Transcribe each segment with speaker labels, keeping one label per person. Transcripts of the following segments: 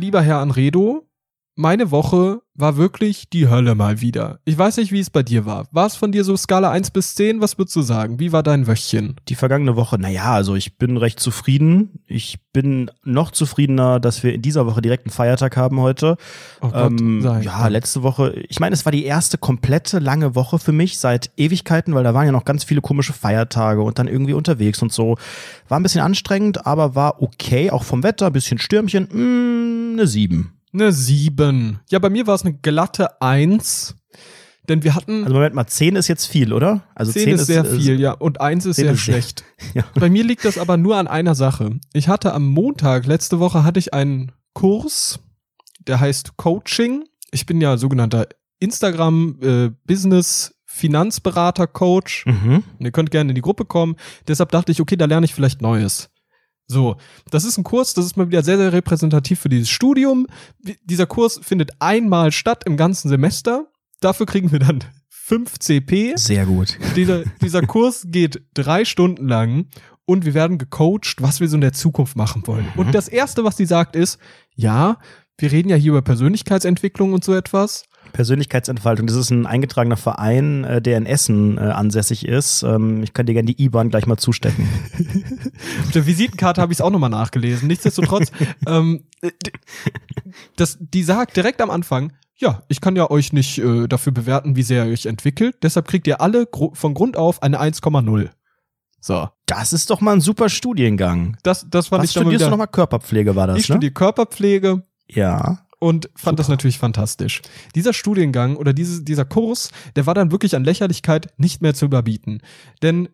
Speaker 1: lieber Herr Anredo, meine Woche war wirklich die Hölle mal wieder. Ich weiß nicht, wie es bei dir war. War es von dir so Skala 1 bis 10? Was würdest du sagen? Wie war dein Wöchchen?
Speaker 2: Die vergangene Woche, naja, also ich bin recht zufrieden. Ich bin noch zufriedener, dass wir in dieser Woche direkt einen Feiertag haben heute.
Speaker 1: Oh Gott,
Speaker 2: ähm,
Speaker 1: sei
Speaker 2: ja, letzte Woche, ich meine, es war die erste komplette lange Woche für mich seit Ewigkeiten, weil da waren ja noch ganz viele komische Feiertage und dann irgendwie unterwegs und so. War ein bisschen anstrengend, aber war okay, auch vom Wetter, ein bisschen Stürmchen, mh, eine 7.
Speaker 1: Eine 7. Ja, bei mir war es eine glatte 1. Denn wir hatten.
Speaker 2: Also Moment mal, 10 ist jetzt viel, oder? Also
Speaker 1: 10 ist sehr viel, ja. Und 1 ist
Speaker 2: 10
Speaker 1: sehr
Speaker 2: ist sehr-
Speaker 1: schlecht.
Speaker 2: Ja.
Speaker 1: Bei mir liegt das aber nur an einer Sache. Ich hatte am Montag, letzte Woche, hatte ich einen Kurs, der heißt Coaching. Ich bin ja sogenannter Instagram äh, Business Finanzberater Coach.
Speaker 2: Mhm.
Speaker 1: Und ihr könnt gerne in die Gruppe kommen. Deshalb dachte ich, okay, da lerne ich vielleicht Neues. So, das ist ein Kurs, das ist mal wieder sehr, sehr repräsentativ für dieses Studium. Dieser Kurs findet einmal statt im ganzen Semester. Dafür kriegen wir dann 5 CP.
Speaker 2: Sehr gut.
Speaker 1: Dieser, dieser Kurs geht drei Stunden lang und wir werden gecoacht, was wir so in der Zukunft machen wollen.
Speaker 2: Mhm.
Speaker 1: Und das Erste, was sie sagt, ist, ja, wir reden ja hier über Persönlichkeitsentwicklung und so etwas.
Speaker 2: Persönlichkeitsentfaltung, das ist ein eingetragener Verein, äh, der in Essen äh, ansässig ist. Ähm, ich kann dir gerne die IBAN gleich mal zustecken.
Speaker 1: Auf der Visitenkarte habe ich es auch nochmal nachgelesen. Nichtsdestotrotz, ähm, äh, das, die sagt direkt am Anfang, ja, ich kann ja euch nicht äh, dafür bewerten, wie sehr ihr euch entwickelt. Deshalb kriegt ihr alle gro von Grund auf eine 1,0. So,
Speaker 2: Das ist doch mal ein super Studiengang.
Speaker 1: das, das fand
Speaker 2: Was
Speaker 1: ich
Speaker 2: studierst du nochmal? Körperpflege war das,
Speaker 1: Ich
Speaker 2: ne?
Speaker 1: studiere Körperpflege
Speaker 2: Ja.
Speaker 1: Und fand das natürlich fantastisch. Dieser Studiengang oder diese, dieser Kurs, der war dann wirklich an Lächerlichkeit nicht mehr zu überbieten. Denn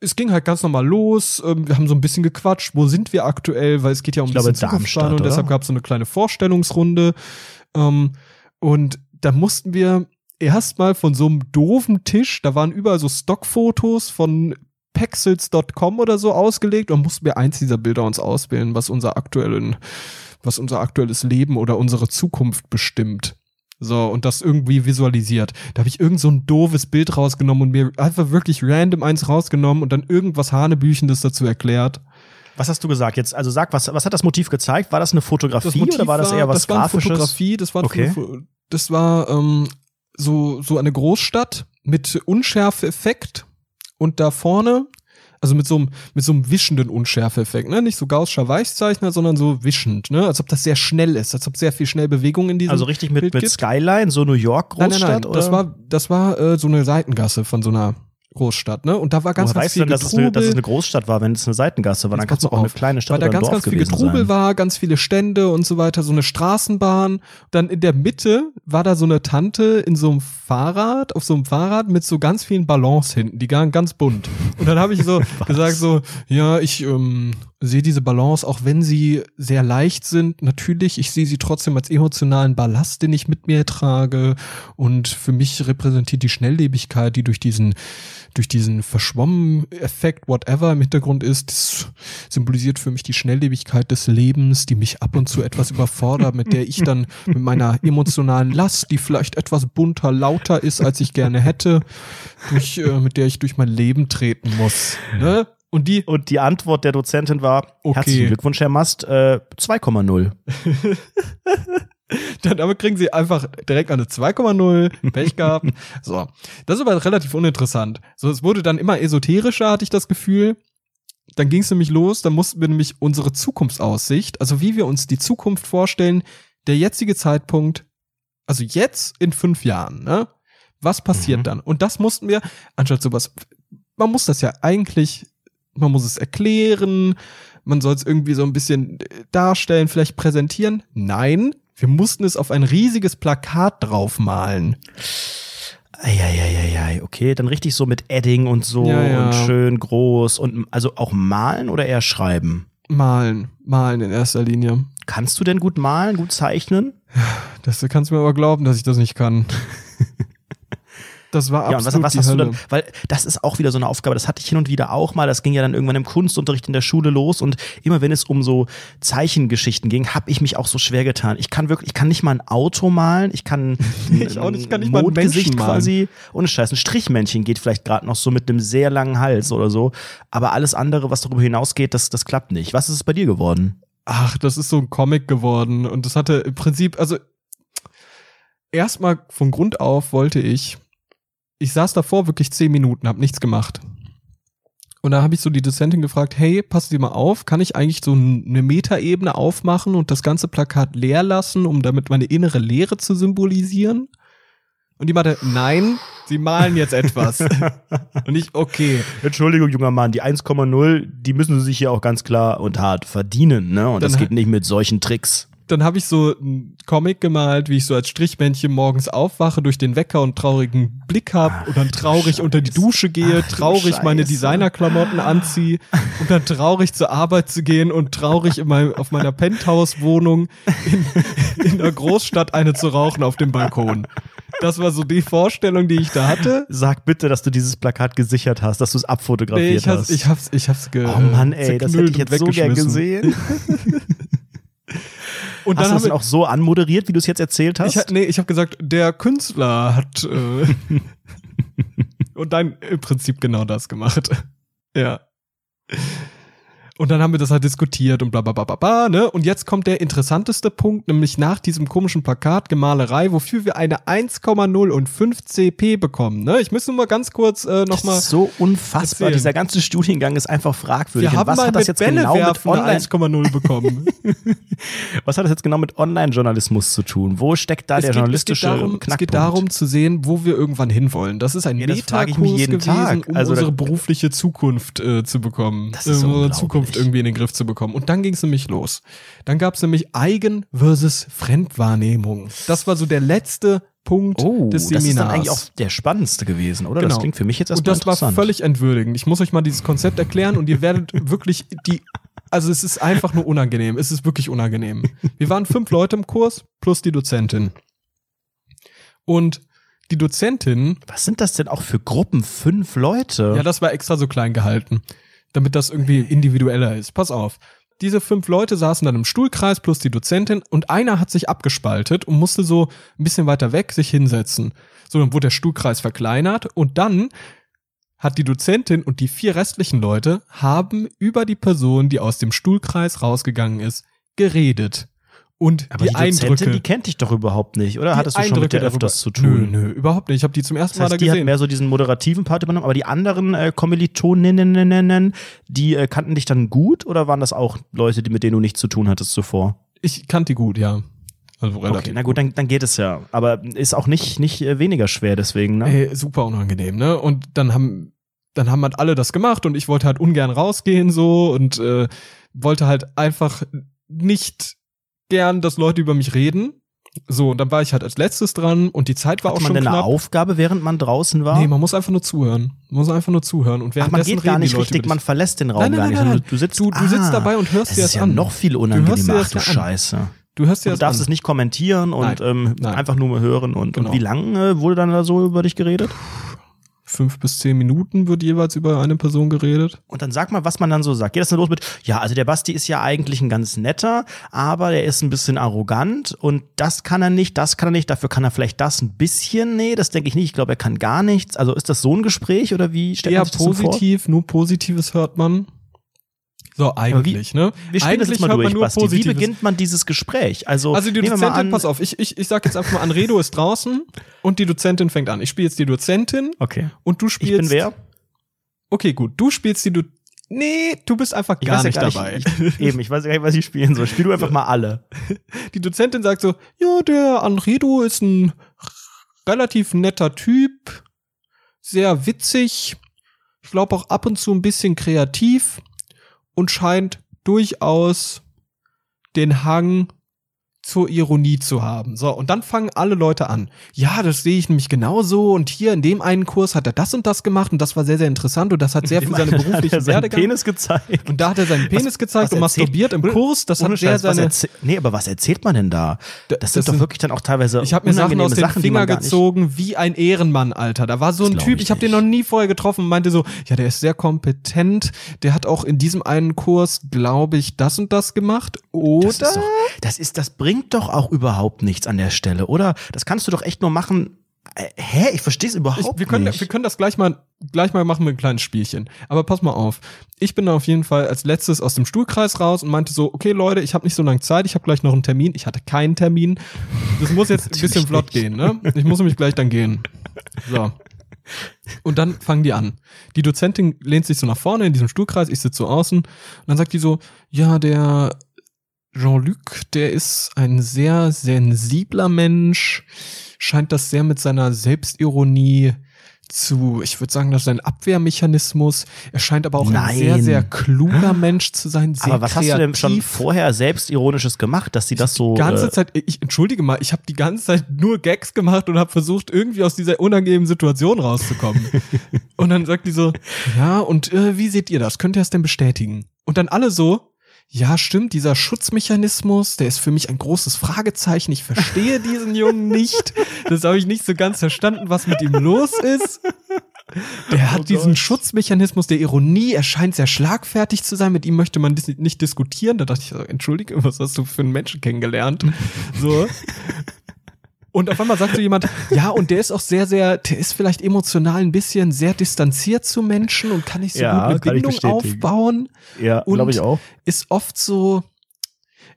Speaker 1: es ging halt ganz normal los. ähm, Wir haben so ein bisschen gequatscht. Wo sind wir aktuell? Weil es geht ja um
Speaker 2: Ich glaube, Darmstadt,
Speaker 1: und deshalb gab es so eine kleine Vorstellungsrunde. Ähm, Und da mussten wir erstmal von so einem doofen Tisch, da waren überall so Stockfotos von Pexels.com oder so ausgelegt und mussten wir eins dieser Bilder uns auswählen, was unser aktuellen, was unser aktuelles Leben oder unsere Zukunft bestimmt. So, und das irgendwie visualisiert. Da habe ich irgend so ein doofes Bild rausgenommen und mir einfach wirklich random eins rausgenommen und dann irgendwas Hanebüchendes dazu erklärt.
Speaker 2: Was hast du gesagt jetzt? Also sag, was, was hat das Motiv gezeigt? War das eine Fotografie oder war das eher was
Speaker 1: das war eine
Speaker 2: Grafisches?
Speaker 1: Fotografie, das war,
Speaker 2: okay.
Speaker 1: das war ähm, so, so eine Großstadt mit Unschärfeeffekt und da vorne, also mit so einem, mit so einem wischenden Unschärfeeffekt, ne? Nicht so Gaußscher Weichzeichner, sondern so wischend, ne? Als ob das sehr schnell ist, als ob sehr viel schnell Bewegung in diesem
Speaker 2: Also richtig mit,
Speaker 1: Bild
Speaker 2: mit
Speaker 1: gibt.
Speaker 2: Skyline, so New York
Speaker 1: Nein,
Speaker 2: Großstadt?
Speaker 1: nein, nein,
Speaker 2: oder?
Speaker 1: das war, das war äh, so eine Seitengasse von so einer Großstadt, ne? Und da war ganz,
Speaker 2: Woher
Speaker 1: ganz
Speaker 2: weißt du
Speaker 1: viel
Speaker 2: denn, dass es, eine, dass es
Speaker 1: Getrubel.
Speaker 2: eine Großstadt war, wenn es eine Seitengasse war? Dann
Speaker 1: Jetzt
Speaker 2: kann es
Speaker 1: pass
Speaker 2: doch auch eine
Speaker 1: auf.
Speaker 2: kleine Stadt
Speaker 1: weil da
Speaker 2: oder ein
Speaker 1: ganz,
Speaker 2: Dorf
Speaker 1: ganz viel Getrubel
Speaker 2: sein.
Speaker 1: war, ganz viele Stände und so weiter, so eine Straßenbahn. Dann in der Mitte war da so eine Tante in so einem Fahrrad, auf so einem Fahrrad mit so ganz vielen Ballons hinten, die waren ganz bunt. Und dann habe ich so gesagt so, ja, ich ähm, sehe diese Ballons, auch wenn sie sehr leicht sind, natürlich, ich sehe sie trotzdem als emotionalen Ballast, den ich mit mir trage. Und für mich repräsentiert die Schnelllebigkeit, die durch diesen durch diesen Verschwommen-Effekt, whatever im Hintergrund ist, symbolisiert für mich die Schnelllebigkeit des Lebens, die mich ab und zu etwas überfordert, mit der ich dann mit meiner emotionalen Last, die vielleicht etwas bunter, lauter ist, als ich gerne hätte, durch, äh, mit der ich durch mein Leben treten muss. Ne? Und die,
Speaker 2: Und die Antwort der Dozentin war,
Speaker 1: Okay.
Speaker 2: herzlichen Glückwunsch, Herr Mast, äh, 2,0.
Speaker 1: dann damit kriegen sie einfach direkt eine 2,0, Pech gehabt. So, das ist aber relativ uninteressant. So, es wurde dann immer esoterischer, hatte ich das Gefühl. Dann ging es nämlich los, dann mussten wir nämlich unsere Zukunftsaussicht, also wie wir uns die Zukunft vorstellen, der jetzige Zeitpunkt, also jetzt in fünf Jahren, ne? Was passiert
Speaker 2: Mhm.
Speaker 1: dann? Und das mussten wir, anstatt sowas, man muss das ja eigentlich, man muss es erklären, man soll es irgendwie so ein bisschen äh, darstellen, vielleicht präsentieren. Nein, wir mussten es auf ein riesiges Plakat draufmalen.
Speaker 2: Eieieiei, okay, dann richtig so mit Edding und so
Speaker 1: Ja, ja.
Speaker 2: und schön groß und also auch malen oder eher schreiben?
Speaker 1: Malen, malen in erster Linie.
Speaker 2: Kannst du denn gut malen, gut zeichnen?
Speaker 1: Das kannst du mir aber glauben, dass ich das nicht kann. Das war
Speaker 2: Ja, und was,
Speaker 1: absolut
Speaker 2: was hast
Speaker 1: Hölle.
Speaker 2: du dann? Weil das ist auch wieder so eine Aufgabe, das hatte ich hin und wieder auch mal. Das ging ja dann irgendwann im Kunstunterricht in der Schule los und immer wenn es um so Zeichengeschichten ging, habe ich mich auch so schwer getan. Ich kann wirklich, ich kann nicht mal ein Auto malen, ich kann
Speaker 1: Ich auch nicht, ich kann nicht mal
Speaker 2: Mondgesicht
Speaker 1: Menschen malen.
Speaker 2: quasi. Ohne Scheiß, ein Strichmännchen geht vielleicht gerade noch so mit einem sehr langen Hals oder so. Aber alles andere, was darüber hinausgeht, das, das klappt nicht. Was ist es bei dir geworden?
Speaker 1: ach, das ist so ein Comic geworden und das hatte im Prinzip, also erstmal von Grund auf wollte ich, ich saß davor wirklich zehn Minuten, hab nichts gemacht. Und da habe ich so die Dozentin gefragt, hey, pass dir mal auf, kann ich eigentlich so eine Metaebene aufmachen und das ganze Plakat leer lassen, um damit meine innere Leere zu symbolisieren? Und die meinte, nein, sie malen jetzt etwas. und ich, okay.
Speaker 2: Entschuldigung, junger Mann, die 1,0, die müssen sie sich hier auch ganz klar und hart verdienen, ne? Und
Speaker 1: Dann
Speaker 2: das geht nicht mit solchen Tricks.
Speaker 1: Dann habe ich so einen Comic gemalt, wie ich so als Strichmännchen morgens aufwache, durch den Wecker und traurigen Blick hab und dann traurig unter die Dusche gehe,
Speaker 2: Ach,
Speaker 1: traurig meine. Designerklamotten anziehe und dann traurig zur Arbeit zu gehen und traurig in mein, auf meiner Penthouse-Wohnung in, in der Großstadt eine zu rauchen auf dem Balkon. Das war so die Vorstellung, die ich da hatte.
Speaker 2: Sag bitte, dass du dieses Plakat gesichert hast, dass du es abfotografiert
Speaker 1: Nee, ich hab's,
Speaker 2: hast.
Speaker 1: ich hab's, ich hab's ge,
Speaker 2: oh Mann, ey, das hätte ich jetzt so gern gesehen.
Speaker 1: Und
Speaker 2: Hast
Speaker 1: dann
Speaker 2: du das denn auch so anmoderiert, wie du es jetzt erzählt hast?
Speaker 1: Ich, nee, ich habe gesagt, der Künstler hat äh, und dann im Prinzip genau das gemacht. ja. Und dann haben wir das halt diskutiert und bla bla bla bla bla, ne? Und jetzt kommt der interessanteste Punkt, nämlich nach diesem komischen Plakat Gemalerei, wofür wir eine 1,0 und 5 CP bekommen, ne? Ich muss nur mal ganz kurz äh,
Speaker 2: das
Speaker 1: nochmal.
Speaker 2: ist so unfassbar.
Speaker 1: erzählen.
Speaker 2: Dieser ganze Studiengang ist einfach fragwürdig.
Speaker 1: Wir haben
Speaker 2: was
Speaker 1: mal
Speaker 2: hat das jetzt
Speaker 1: Bälle
Speaker 2: genau mit Online,
Speaker 1: 1,0 bekommen.
Speaker 2: was hat das jetzt genau mit Online-Journalismus zu tun? Wo steckt da der journalistische
Speaker 1: es geht darum, es
Speaker 2: Knackpunkt?
Speaker 1: geht darum zu sehen, wo wir irgendwann hinwollen. Das ist ein
Speaker 2: Ja,
Speaker 1: Metakurs
Speaker 2: jeden
Speaker 1: gewesen,
Speaker 2: Tag.
Speaker 1: um
Speaker 2: Also
Speaker 1: unsere berufliche Zukunft äh, zu bekommen.
Speaker 2: Das ist unglaublich.
Speaker 1: Zukunft irgendwie in den Griff zu bekommen. Und dann ging es nämlich los. Dann gab es nämlich Eigen versus Fremdwahrnehmung. Das war so der letzte Punkt
Speaker 2: Oh,
Speaker 1: des
Speaker 2: das
Speaker 1: Seminars.
Speaker 2: ist dann eigentlich auch der spannendste gewesen, oder? Das
Speaker 1: Genau.
Speaker 2: klingt für mich jetzt
Speaker 1: und
Speaker 2: erstmal
Speaker 1: das war völlig entwürdigend. Ich muss euch mal dieses Konzept erklären und ihr werdet wirklich die, also es ist einfach nur unangenehm. Es ist wirklich unangenehm. Wir waren fünf Leute im Kurs plus die Dozentin. Und die Dozentin,
Speaker 2: Was sind das denn auch für Gruppen? Fünf Leute?
Speaker 1: ja, das war extra so klein gehalten, damit das irgendwie individueller ist. Pass auf. Diese fünf Leute saßen dann im Stuhlkreis plus die Dozentin und einer hat sich abgespaltet und musste so ein bisschen weiter weg sich hinsetzen. So, dann wurde der Stuhlkreis verkleinert und dann hat die Dozentin und die vier restlichen Leute haben über die Person, die aus dem Stuhlkreis rausgegangen ist, geredet. Und
Speaker 2: Aber
Speaker 1: die,
Speaker 2: die, Dozentin,
Speaker 1: Eindrücke.
Speaker 2: die kennt dich doch überhaupt nicht, oder?
Speaker 1: die
Speaker 2: Hattest du schon mit der
Speaker 1: Eindrücke
Speaker 2: öfters zu tun?
Speaker 1: Nö, nö, überhaupt nicht. Ich habe die zum ersten
Speaker 2: Das heißt,
Speaker 1: Mal da
Speaker 2: die hat
Speaker 1: gesehen.
Speaker 2: mehr so diesen moderativen Part übernommen, aber die anderen äh, Kommilitoninnen, die äh, kannten dich dann gut oder waren das auch Leute, die mit denen du nichts zu tun hattest zuvor?
Speaker 1: Ich kannte die gut, ja. Also relativ.
Speaker 2: Okay, na gut, dann, dann geht es ja. Aber ist auch nicht, nicht äh, weniger schwer deswegen, ne?
Speaker 1: Ey, super unangenehm, ne? Und dann haben, dann haben halt alle das gemacht und ich wollte halt ungern rausgehen so und äh, wollte halt einfach nicht gern, dass Leute über mich reden. So, und dann war ich halt als letztes dran und die Zeit war
Speaker 2: Hat
Speaker 1: auch
Speaker 2: man
Speaker 1: schon
Speaker 2: denn eine
Speaker 1: knapp.
Speaker 2: Aufgabe, während man draußen war?
Speaker 1: Nee, man muss einfach nur zuhören. Man muss einfach nur zuhören. Und
Speaker 2: Ach, man
Speaker 1: währenddessen
Speaker 2: geht gar nicht richtig, man verlässt den Raum
Speaker 1: Nein, nein,
Speaker 2: gar nicht.
Speaker 1: nein, nein,
Speaker 2: Du, sitzt,
Speaker 1: Du, du sitzt
Speaker 2: ah,
Speaker 1: dabei und hörst
Speaker 2: das
Speaker 1: dir
Speaker 2: ist
Speaker 1: das
Speaker 2: ja
Speaker 1: an.
Speaker 2: noch viel unangenehmer. Ach
Speaker 1: das
Speaker 2: du
Speaker 1: ja an.
Speaker 2: Scheiße.
Speaker 1: Du hörst dir
Speaker 2: Du
Speaker 1: das
Speaker 2: darfst
Speaker 1: an.
Speaker 2: es nicht kommentieren und
Speaker 1: Nein,
Speaker 2: ähm,
Speaker 1: nein.
Speaker 2: einfach nur hören. Und,
Speaker 1: Genau.
Speaker 2: und wie lange äh, wurde dann da so über dich geredet?
Speaker 1: Fünf bis zehn Minuten wird jeweils über eine Person geredet.
Speaker 2: Und dann sag mal, was man dann so sagt. Geht das dann los mit, ja, also der Basti ist ja eigentlich ein ganz netter, aber der ist ein bisschen arrogant und das kann er nicht, das kann er nicht, dafür kann er vielleicht das ein bisschen. Nee, das denke ich nicht. Ich glaube, er kann gar nichts. Also ist das so ein Gespräch oder wie stellt
Speaker 1: Eher
Speaker 2: man sich das so vor?
Speaker 1: positiv, nur Positives hört man. So, eigentlich, ne?
Speaker 2: Wir spielen das
Speaker 1: eigentlich
Speaker 2: jetzt mal
Speaker 1: man
Speaker 2: durch,
Speaker 1: nur
Speaker 2: Basti. Wie beginnt man dieses Gespräch? Also,
Speaker 1: Also die Dozentin, pass auf, ich, ich, ich sag jetzt einfach mal an, Redo ist draußen und die Dozentin fängt an. Ich spiele jetzt die Dozentin
Speaker 2: Okay.
Speaker 1: und du
Speaker 2: Ich
Speaker 1: spielst.
Speaker 2: bin wer?
Speaker 1: Okay, gut. Du spielst die Du. Nee, du bist einfach
Speaker 2: Ich
Speaker 1: gar
Speaker 2: weiß ja
Speaker 1: nicht
Speaker 2: gar
Speaker 1: dabei.
Speaker 2: Ich, eben, ich weiß ja gar nicht, was ich spielen soll. Spiel du einfach mal alle.
Speaker 1: Die Dozentin sagt so, ja, der Anredo ist ein relativ netter Typ, sehr witzig, ich glaube auch ab und zu ein bisschen kreativ und scheint durchaus den Hang zur Ironie zu haben. So, und dann fangen alle Leute an. Ja, das sehe ich nämlich genauso und hier in dem einen Kurs hat er das und das gemacht und das war sehr, sehr interessant und das hat sehr viel seine
Speaker 2: Hat er seinen. Penis gezeigt.
Speaker 1: Und da hat er seinen Penis gezeigt und
Speaker 2: was erzählt-
Speaker 1: masturbiert im Kurs. Das hat sehr
Speaker 2: was
Speaker 1: seine
Speaker 2: nee, aber was erzählt man denn da?
Speaker 1: D-
Speaker 2: Das sind
Speaker 1: das
Speaker 2: doch wirklich dann auch teilweise
Speaker 1: Ich habe mir Sachen aus den
Speaker 2: Sachen,
Speaker 1: Finger gezogen wie ein Ehrenmann, Alter. Da war so
Speaker 2: Das
Speaker 1: ein Typ,
Speaker 2: ich
Speaker 1: ich habe den noch nie vorher getroffen und meinte so, ja, der ist sehr kompetent. Der hat auch in diesem einen Kurs, glaube ich, das und das gemacht. Oder?
Speaker 2: Das ist, doch, das ist, das bringt doch auch überhaupt nichts an der Stelle, oder? Das kannst du doch echt nur machen. Äh, hä? Ich verstehe es überhaupt
Speaker 1: ich, wir können,
Speaker 2: nicht.
Speaker 1: Wir können das gleich mal, gleich mal machen mit einem kleinen Spielchen. Aber pass mal auf. Ich bin da auf jeden Fall als letztes aus dem Stuhlkreis raus und meinte so, okay Leute, ich habe nicht so lange Zeit, ich habe gleich noch einen Termin. Ich hatte keinen Termin. Das muss jetzt ein bisschen flott gehen, ne? Ich muss nämlich gleich dann gehen. So. Und dann fangen die an. Die Dozentin lehnt sich so nach vorne in diesem Stuhlkreis, ich sitze so außen und dann sagt die so, ja, der Jean-Luc, der ist ein sehr sensibler Mensch, scheint das sehr mit seiner Selbstironie zu, ich würde sagen, das ist ein Abwehrmechanismus. Er scheint aber auch
Speaker 2: Nein.
Speaker 1: ein sehr, sehr kluger Mensch zu sein. Sehr
Speaker 2: Aber was
Speaker 1: kreativ.
Speaker 2: hast du denn schon vorher selbstironisches gemacht, dass sie das so.
Speaker 1: Die ganze
Speaker 2: äh,
Speaker 1: Zeit, ich entschuldige mal, ich habe die ganze Zeit nur Gags gemacht und habe versucht, irgendwie aus dieser unangenehmen Situation rauszukommen. und dann sagt die so, ja, und äh, wie seht ihr das? Könnt ihr das denn bestätigen? Und dann alle so, ja, stimmt, dieser Schutzmechanismus, der ist für mich ein großes Fragezeichen. Ich verstehe diesen Jungen nicht. Das habe ich nicht so ganz verstanden, was mit ihm los ist. Der hat
Speaker 2: Oh
Speaker 1: diesen
Speaker 2: Gott.
Speaker 1: Schutzmechanismus der Ironie. Er scheint sehr schlagfertig zu sein. Mit ihm möchte man dis nicht diskutieren. Da dachte ich, so, entschuldige, was hast du für einen Menschen kennengelernt? So. Und auf einmal sagt so jemand, ja, und der ist auch sehr, sehr, der ist vielleicht emotional ein bisschen sehr distanziert zu Menschen und kann nicht so
Speaker 2: Ja,
Speaker 1: gut eine Bindung aufbauen.
Speaker 2: ja, glaube ich auch.
Speaker 1: Ist oft so,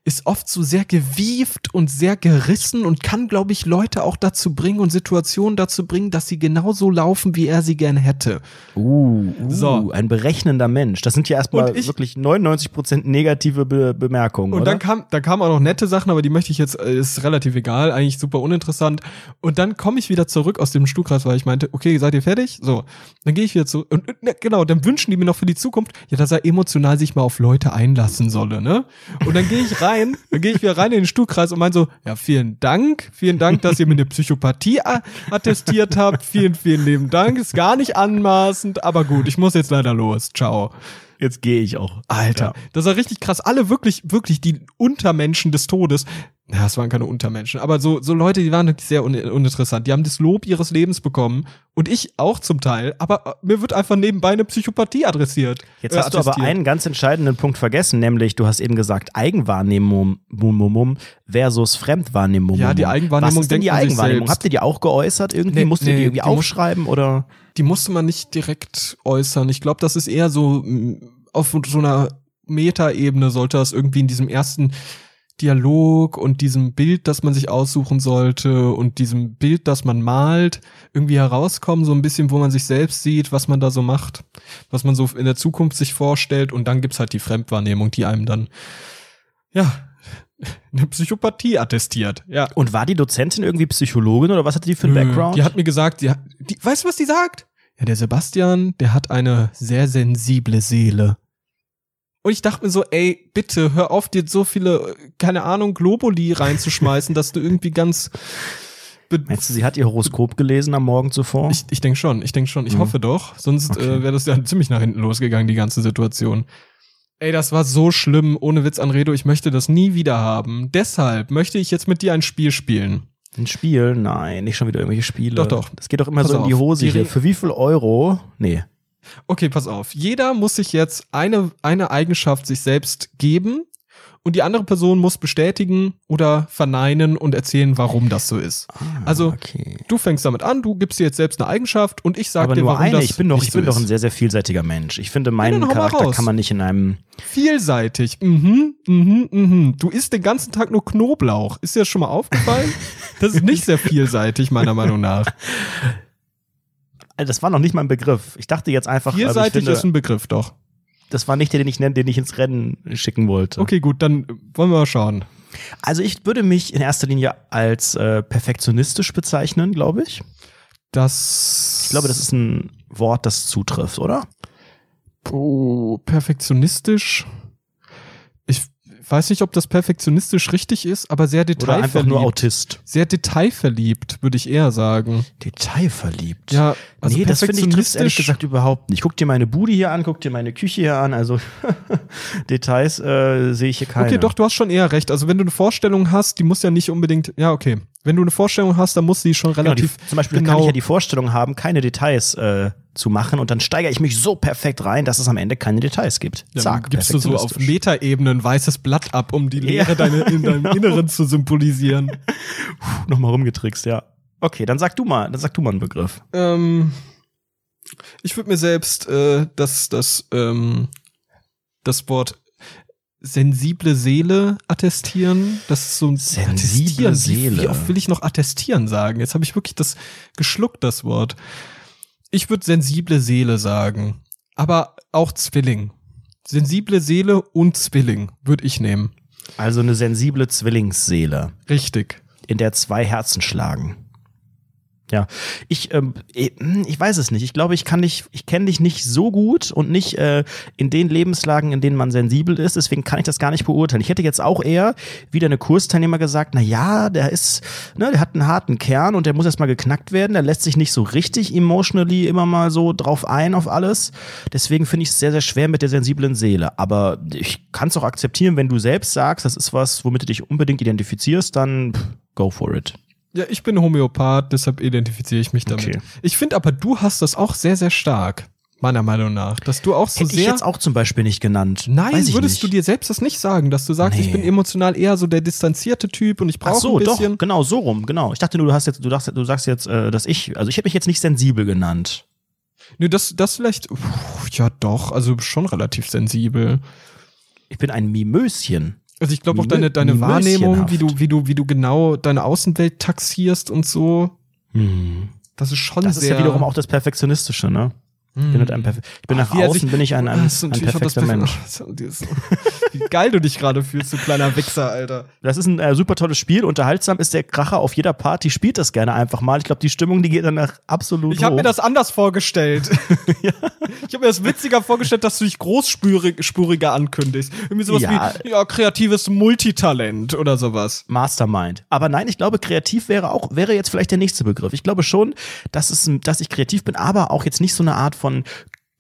Speaker 1: ist oft so sehr gewieft und sehr gerissen und kann, glaube ich, Leute auch dazu bringen und Situationen dazu bringen, dass sie genauso laufen, wie er sie gerne hätte.
Speaker 2: Uh, uh
Speaker 1: So.
Speaker 2: ein berechnender Mensch. Das sind ja erstmal
Speaker 1: ich-
Speaker 2: wirklich 99% negative Be Bemerkungen.
Speaker 1: Und
Speaker 2: oder?
Speaker 1: dann kam, dann kamen auch noch nette Sachen, aber die möchte ich jetzt, äh, ist relativ egal, eigentlich super uninteressant. Und dann komme ich wieder zurück aus dem Stuhlkreis, weil ich meinte, okay, seid ihr fertig? So, dann gehe ich wieder zu und äh, genau, dann wünschen die mir noch für die Zukunft, ja, dass er emotional sich mal auf Leute einlassen solle, ne? Und dann gehe ich rein, dann gehe ich wieder rein in den Stuhlkreis und meine so, ja, vielen Dank, vielen Dank, dass ihr mir eine Psychopathie attestiert habt, vielen, vielen lieben Dank, ist gar nicht anmaßend, aber gut, ich muss jetzt leider los, ciao.
Speaker 2: Jetzt gehe ich auch.
Speaker 1: Alter,
Speaker 2: Ja.
Speaker 1: das war richtig krass. Alle wirklich, wirklich die Untermenschen des Todes. Ja, es waren keine Untermenschen, aber so, so Leute, die waren sehr un uninteressant. Die haben das Lob ihres Lebens bekommen und ich auch zum Teil, aber äh, mir wird einfach nebenbei eine Psychopathie adressiert.
Speaker 2: Jetzt
Speaker 1: äh,
Speaker 2: hast du aber einen ganz entscheidenden Punkt vergessen, nämlich du hast eben gesagt Eigenwahrnehmung versus Fremdwahrnehmung.
Speaker 1: Ja, die. Eigenwahrnehmung
Speaker 2: Was ist denn die Eigenwahrnehmung? Habt ihr die auch geäußert irgendwie?
Speaker 1: Nee,
Speaker 2: Musst ihr
Speaker 1: nee,
Speaker 2: die irgendwie
Speaker 1: die
Speaker 2: aufschreiben oder?
Speaker 1: Die musste man nicht direkt äußern. Ich glaube, das ist eher so mh, auf so einer Metaebene sollte das irgendwie in diesem ersten Dialog und diesem Bild, das man sich aussuchen sollte und diesem Bild, das man malt, irgendwie herauskommen, so ein bisschen, wo man sich selbst sieht, was man da so macht, was man so in der Zukunft sich vorstellt und dann gibt's halt die Fremdwahrnehmung, die einem dann, ja, eine Psychopathie attestiert, ja.
Speaker 2: Und war die Dozentin irgendwie Psychologin oder was hatte die für einen
Speaker 1: Nö,
Speaker 2: Background?
Speaker 1: Die hat mir gesagt, die, hat- die, weißt du, was die sagt? Ja, der Sebastian, der hat eine sehr sensible Seele. Und ich dachte mir so, ey, bitte, hör auf, dir so viele, äh, keine Ahnung, Globuli reinzuschmeißen, dass du irgendwie ganz.
Speaker 2: Meinst du, sie hat ihr Horoskop gelesen am Morgen zuvor?
Speaker 1: Ich, ich denke schon, ich denke schon, ich
Speaker 2: Mhm.
Speaker 1: hoffe doch. Sonst
Speaker 2: Okay.
Speaker 1: äh, wäre das ja ziemlich nach hinten losgegangen, die ganze Situation. Ey, das war so schlimm, ohne Witz, Anredo, ich möchte das nie wieder haben. Deshalb möchte ich jetzt mit dir ein Spiel spielen.
Speaker 2: Ein Spiel? Nein, nicht schon wieder irgendwelche Spiele.
Speaker 1: Doch, doch.
Speaker 2: Das geht doch immer
Speaker 1: Pass
Speaker 2: so in die Hose
Speaker 1: die
Speaker 2: hier. Für wie viel Euro? Nee.
Speaker 1: Okay, pass auf. Jeder muss sich jetzt eine, eine Eigenschaft sich selbst geben und die andere Person muss bestätigen oder verneinen und erzählen, warum das so ist. Also,
Speaker 2: Ah, okay.
Speaker 1: Du fängst damit an, du gibst dir jetzt selbst eine Eigenschaft und ich sag
Speaker 2: Aber
Speaker 1: dir,
Speaker 2: nur
Speaker 1: warum
Speaker 2: eine.
Speaker 1: das
Speaker 2: Ich bin doch, ich bin
Speaker 1: so
Speaker 2: doch ein sehr, sehr vielseitiger Mensch. Ich finde, meinen
Speaker 1: mal
Speaker 2: Charakter kann man nicht in einem.
Speaker 1: Vielseitig. Mhm, mhm, mhm. Du isst den ganzen Tag nur Knoblauch. Ist dir das schon mal aufgefallen? das ist nicht sehr vielseitig, meiner Meinung nach.
Speaker 2: Also Das war noch nicht mein Begriff. Ich dachte jetzt einfach, ich
Speaker 1: Vielseitig
Speaker 2: finde,
Speaker 1: ist ein Begriff, doch.
Speaker 2: das war nicht der, den ich nenne, den ich ins Rennen schicken wollte.
Speaker 1: Okay, gut, dann wollen wir mal schauen.
Speaker 2: Also ich würde mich in erster Linie als äh, perfektionistisch bezeichnen, glaube ich.
Speaker 1: Das.
Speaker 2: Ich glaube, das ist ein Wort, das zutrifft, oder?
Speaker 1: Oh, perfektionistisch. Weiß nicht, ob das perfektionistisch richtig ist, aber sehr
Speaker 2: Oder einfach
Speaker 1: detailverliebt.
Speaker 2: nur Autist.
Speaker 1: sehr detailverliebt, würde ich eher sagen.
Speaker 2: Detailverliebt.
Speaker 1: Ja, also
Speaker 2: nee, das finde ich trifft ehrlich gesagt überhaupt nicht. Guck dir meine Bude hier an, guck dir meine Küche hier an. Also Details äh, sehe ich hier keine.
Speaker 1: Okay, doch, du hast schon eher recht. Also wenn du eine Vorstellung hast, die muss ja nicht unbedingt, ja, okay. Wenn du eine Vorstellung hast, dann muss sie schon
Speaker 2: Genau, die,
Speaker 1: relativ
Speaker 2: zum Beispiel kann
Speaker 1: genau
Speaker 2: ich ja die Vorstellung haben, keine Details äh, zu machen und dann steigere ich mich so perfekt rein, dass es am Ende keine Details gibt.
Speaker 1: Ja,
Speaker 2: Zack,
Speaker 1: dann gibst du so auf. Metaebene ein weißes Blatt ab, um die Leere
Speaker 2: Ja.
Speaker 1: deine, in deinem Inneren zu symbolisieren.
Speaker 2: Nochmal rumgetrickst, ja. Okay, dann sag du mal, dann sag du mal einen Begriff.
Speaker 1: Ähm, ich würde mir selbst äh, das, das, ähm, das Wort sensible Seele attestieren. Das ist so ein
Speaker 2: Sensible
Speaker 1: attestieren.
Speaker 2: Seele.
Speaker 1: Wie, wie oft will ich noch attestieren sagen? Jetzt habe ich wirklich das geschluckt, das Wort. Ich würde sensible Seele sagen. Aber auch Zwilling. Sensible Seele und Zwilling würde ich nehmen.
Speaker 2: Also eine sensible Zwillingsseele,
Speaker 1: Richtig.
Speaker 2: in der zwei Herzen schlagen. Ja, ich, ähm, ich ich weiß es nicht. Ich glaube, ich kann dich, ich kenne dich nicht so gut und nicht äh, in den Lebenslagen, in denen man sensibel ist. Deswegen kann ich das gar nicht beurteilen. Ich hätte jetzt auch eher wieder eine Kursteilnehmer gesagt, na ja, der ist, ne, der hat einen harten Kern und der muss erstmal geknackt werden. Der lässt sich nicht so richtig emotionally immer mal so drauf ein auf alles. Deswegen finde ich es sehr, sehr schwer mit der sensiblen Seele. Aber ich kann es auch akzeptieren, wenn du selbst sagst, das ist was, womit du dich unbedingt identifizierst, dann pff, go for it.
Speaker 1: Ja, ich bin Homöopath, deshalb identifiziere ich mich damit.
Speaker 2: Okay.
Speaker 1: Ich finde aber, du hast das auch sehr, sehr stark. Meiner Meinung nach. Dass du auch so
Speaker 2: Hätte ich
Speaker 1: sehr.
Speaker 2: jetzt auch zum Beispiel nicht genannt.
Speaker 1: Nein,
Speaker 2: ich
Speaker 1: würdest
Speaker 2: nicht.
Speaker 1: du dir selbst das nicht sagen, dass du sagst, ich
Speaker 2: Nee.
Speaker 1: bin emotional eher so der distanzierte Typ und ich brauche
Speaker 2: so,
Speaker 1: ein
Speaker 2: doch,
Speaker 1: bisschen.
Speaker 2: genau, so rum, genau. Ich dachte nur, du hast jetzt, du sagst, du sagst jetzt, äh, dass ich, also ich hätte mich jetzt nicht sensibel genannt.
Speaker 1: Nö, das, das vielleicht, ja doch, also schon relativ sensibel.
Speaker 2: Ich bin ein Mimöschen.
Speaker 1: Also ich glaube auch deine, deine Wahrnehmung, wie du, wie du, wie du genau deine Außenwelt taxierst und so, das ist schon
Speaker 2: Das ist
Speaker 1: sehr.
Speaker 2: ja wiederum auch das Perfektionistische, ne? Ich bin, ein ich bin nach
Speaker 1: Wie er
Speaker 2: außen,
Speaker 1: sich-
Speaker 2: bin ich ein, ein, ein perfekter
Speaker 1: Perfe-
Speaker 2: Mensch.
Speaker 1: Wie geil du dich gerade fühlst, du kleiner Wichser, Alter.
Speaker 2: Das ist ein äh, super tolles Spiel. Unterhaltsam ist der Kracher auf jeder Party. Spielt das gerne einfach mal. Ich glaube, die Stimmung, die geht danach absolut
Speaker 1: Ich habe mir das anders vorgestellt. Ich habe mir das witziger vorgestellt, dass du dich großspuriger ankündigst. Irgendwie sowas
Speaker 2: Ja.
Speaker 1: wie ja, kreatives Multitalent oder sowas.
Speaker 2: Mastermind. Aber nein, ich glaube, kreativ wäre auch, wäre jetzt vielleicht der nächste Begriff. Ich glaube schon, dass es, dass ich kreativ bin, aber auch jetzt nicht so eine Art von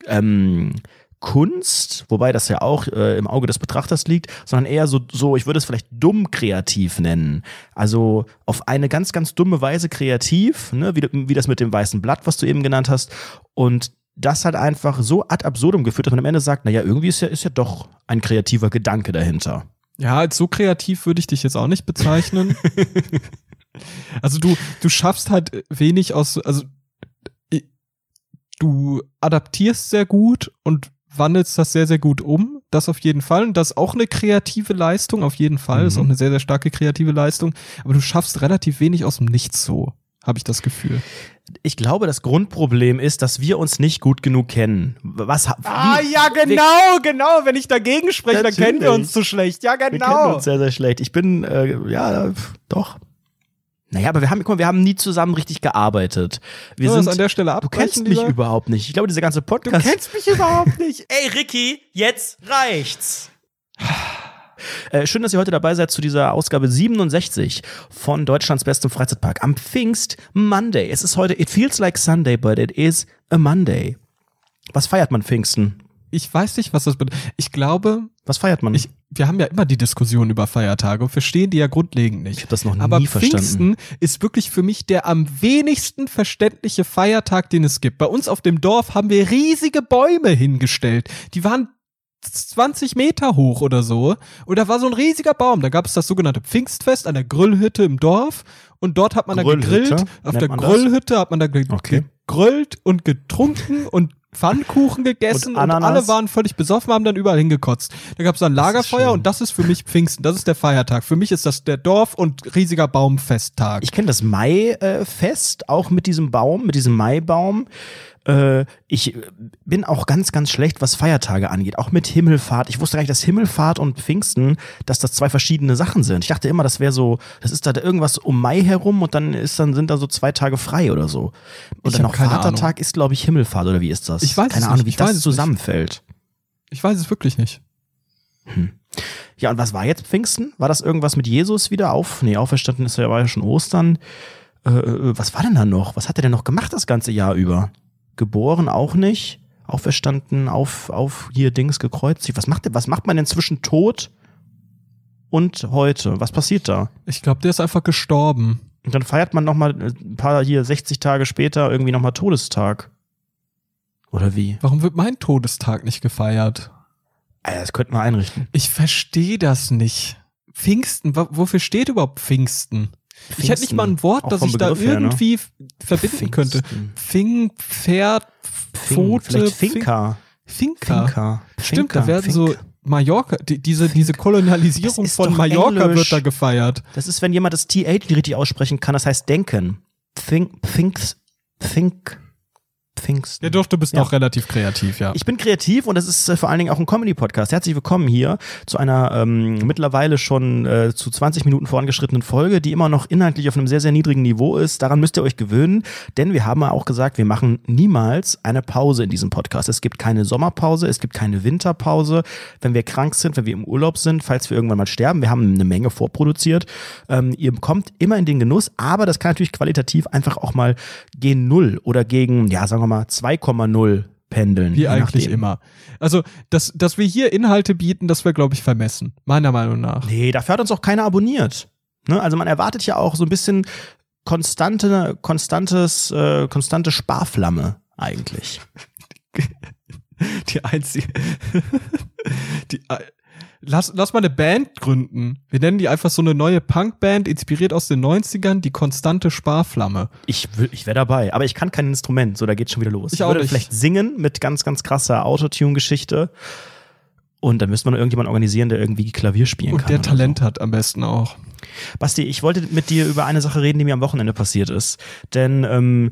Speaker 2: ähm, Kunst, wobei das ja auch äh, im Auge des Betrachters liegt, sondern eher so, so, ich würde es vielleicht dumm kreativ nennen. Also auf eine ganz, ganz dumme Weise kreativ, ne, wie, wie das mit dem weißen Blatt, was du eben genannt hast. Und das halt einfach so ad absurdum geführt, dass man am Ende sagt, naja, irgendwie ist ja, ist ja doch ein kreativer Gedanke dahinter.
Speaker 1: Ja, als so kreativ würde ich dich jetzt auch nicht bezeichnen. also du, du schaffst halt wenig aus, also du adaptierst sehr gut und wandelst das sehr, sehr gut um. Das auf jeden Fall. Und das ist auch eine kreative Leistung, auf jeden Fall. Das ist auch eine sehr, sehr starke kreative Leistung. Aber du schaffst relativ wenig aus dem Nichts so, habe ich das Gefühl.
Speaker 2: Ich glaube, das Grundproblem ist, dass wir uns nicht gut genug kennen. Was? wie-
Speaker 1: Ah, ja, genau, genau. Wenn ich dagegen spreche, dann kennen wir
Speaker 2: Natürlich.
Speaker 1: uns so schlecht. Ja,
Speaker 2: Wir kennen
Speaker 1: genau.
Speaker 2: uns sehr, sehr schlecht. Ich bin, äh, ja, doch. Naja, aber wir haben, guck mal, wir haben nie zusammen richtig gearbeitet. Wir
Speaker 1: Sollen
Speaker 2: sind,
Speaker 1: an der Stelle
Speaker 2: du kennst mich
Speaker 1: lieber?
Speaker 2: überhaupt nicht. Ich glaube, dieser ganze
Speaker 1: Du
Speaker 2: Podcast.
Speaker 1: kennst mich überhaupt nicht.
Speaker 2: Ey, Ricky, jetzt reicht's. Äh, schön, dass ihr heute dabei seid zu dieser Ausgabe 67 von Deutschlands bestem Freizeitpark am Pfingst Monday. Es ist heute, it feels like Sunday, but it is a Monday. Was feiert man Pfingsten?
Speaker 1: Ich weiß nicht, was das bedeutet. Ich glaube,
Speaker 2: Was feiert man?
Speaker 1: ich, wir haben ja immer die Diskussion über Feiertage und verstehen die ja grundlegend nicht.
Speaker 2: Ich hab das noch
Speaker 1: Aber
Speaker 2: nie verstanden.
Speaker 1: Pfingsten ist wirklich für mich der am wenigsten verständliche Feiertag, den es gibt. Bei uns auf dem Dorf haben wir riesige Bäume hingestellt. Die waren 20 Meter hoch oder so. Und da war so ein riesiger Baum. Da gab es das sogenannte Pfingstfest an der Grillhütte im Dorf. Und dort hat man da
Speaker 2: Grillhütte?
Speaker 1: gegrillt. Auf
Speaker 2: Nennt
Speaker 1: der
Speaker 2: das?
Speaker 1: Grillhütte hat man da ge
Speaker 2: Okay.
Speaker 1: gegrillt und getrunken und Pfannkuchen gegessen
Speaker 2: Und
Speaker 1: und, alle waren völlig besoffen, haben dann überall hingekotzt. Da gab es dann Lagerfeuer und das ist für mich Pfingsten. Das ist der Feiertag. Für mich ist das der Dorf- und riesiger Baumfesttag.
Speaker 2: Ich kenne das Mai-Fest, auch mit diesem Baum, mit diesem Maibaum. Äh, ich bin auch ganz, ganz schlecht, was Feiertage angeht. Auch mit Himmelfahrt. Ich wusste gar nicht, dass Himmelfahrt und Pfingsten, dass das zwei verschiedene Sachen sind. Ich dachte immer, das wäre so, das ist da irgendwas um Mai herum und dann ist dann sind da so zwei Tage frei oder so. Und
Speaker 1: Ich
Speaker 2: dann noch Vatertag ist, glaube ich, Himmelfahrt oder wie ist das?
Speaker 1: Ich weiß es
Speaker 2: keine
Speaker 1: nicht.
Speaker 2: Ahnung, wie
Speaker 1: Ich
Speaker 2: das zusammenfällt.
Speaker 1: Ich weiß es wirklich nicht.
Speaker 2: Ja, und was war jetzt Pfingsten? War das irgendwas mit Jesus wieder auf? Nee, auferstanden ist ja, war ja schon Ostern. Äh, äh, was war denn da noch? Was hat er denn noch gemacht das ganze Jahr über? Geboren auch nicht. Auferstanden auf, auf hier Dings gekreuzigt. Was macht der, was macht man denn zwischen Tod und heute? Was passiert da?
Speaker 1: Ich glaube, der ist einfach gestorben.
Speaker 2: Und dann feiert man nochmal ein paar hier 60 Tage später irgendwie nochmal Todestag. Oder wie?
Speaker 1: Warum wird mein Todestag nicht gefeiert?
Speaker 2: Äh, das könnten wir einrichten.
Speaker 1: Ich verstehe das nicht. Pfingsten, wofür steht überhaupt Pfingsten? Ich hätte nicht mal ein Wort, das ich da
Speaker 2: Begriff her, ne?
Speaker 1: irgendwie f- verbinden könnte.
Speaker 2: Pfingsten.
Speaker 1: Fing, Pferd, Pfote,
Speaker 2: Vielleicht Finca.
Speaker 1: Finca.
Speaker 2: Finca.
Speaker 1: Stimmt,
Speaker 2: Finca.
Speaker 1: da werden so
Speaker 2: Finca.
Speaker 1: Mallorca, die, diese, diese Kolonialisierung von Mallorca
Speaker 2: Englisch.
Speaker 1: wird da gefeiert.
Speaker 2: Das ist, wenn jemand das TH nicht richtig aussprechen kann, das heißt denken. Think, thinks, think, thinks.
Speaker 1: Ja, doch, du bist
Speaker 2: Ja.
Speaker 1: noch relativ kreativ, ja.
Speaker 2: Ich bin kreativ und das ist äh, vor allen Dingen auch ein Comedy-Podcast. Herzlich willkommen hier zu einer ähm, mittlerweile schon äh, zu 20 Minuten vorangeschrittenen Folge, die immer noch inhaltlich auf einem sehr, sehr niedrigen Niveau ist. Daran müsst ihr euch gewöhnen, denn wir haben ja auch gesagt, wir machen niemals eine Pause in diesem Podcast. Es gibt keine Sommerpause, es gibt keine Winterpause. Wenn wir krank sind, wenn wir im Urlaub sind, falls wir irgendwann mal sterben, wir haben eine Menge vorproduziert. Ähm, ihr kommt immer in den Genuss, aber das kann natürlich qualitativ einfach auch mal gegen Null oder gegen, ja, sagen wir mal 2,0 pendeln.
Speaker 1: Wie eigentlich
Speaker 2: nachdem.
Speaker 1: immer. Also, dass, dass wir hier Inhalte bieten, das wäre, glaube ich, vermessen. Meiner Meinung nach.
Speaker 2: Nee, dafür hat uns auch keiner abonniert. Ne? Also man erwartet ja auch so ein bisschen konstante, konstantes, äh, konstante Sparflamme eigentlich.
Speaker 1: Die einzige. die, lass, lass mal eine Band gründen. Wir nennen die einfach so eine neue Punkband, inspiriert aus den 90ern, die konstante Sparflamme.
Speaker 2: Ich, will- ich wäre dabei, aber ich kann kein Instrument, so da geht's schon wieder los.
Speaker 1: Ich auch
Speaker 2: würde
Speaker 1: nicht.
Speaker 2: vielleicht singen mit ganz, ganz krasser Autotune-Geschichte. Und dann müsste man noch irgendjemanden organisieren, der irgendwie Klavier spielen
Speaker 1: Und
Speaker 2: kann.
Speaker 1: der
Speaker 2: oder
Speaker 1: Talent hat am besten auch.
Speaker 2: So. Basti, ich wollte mit dir über eine Sache reden, die mir am Wochenende passiert ist. Denn ähm,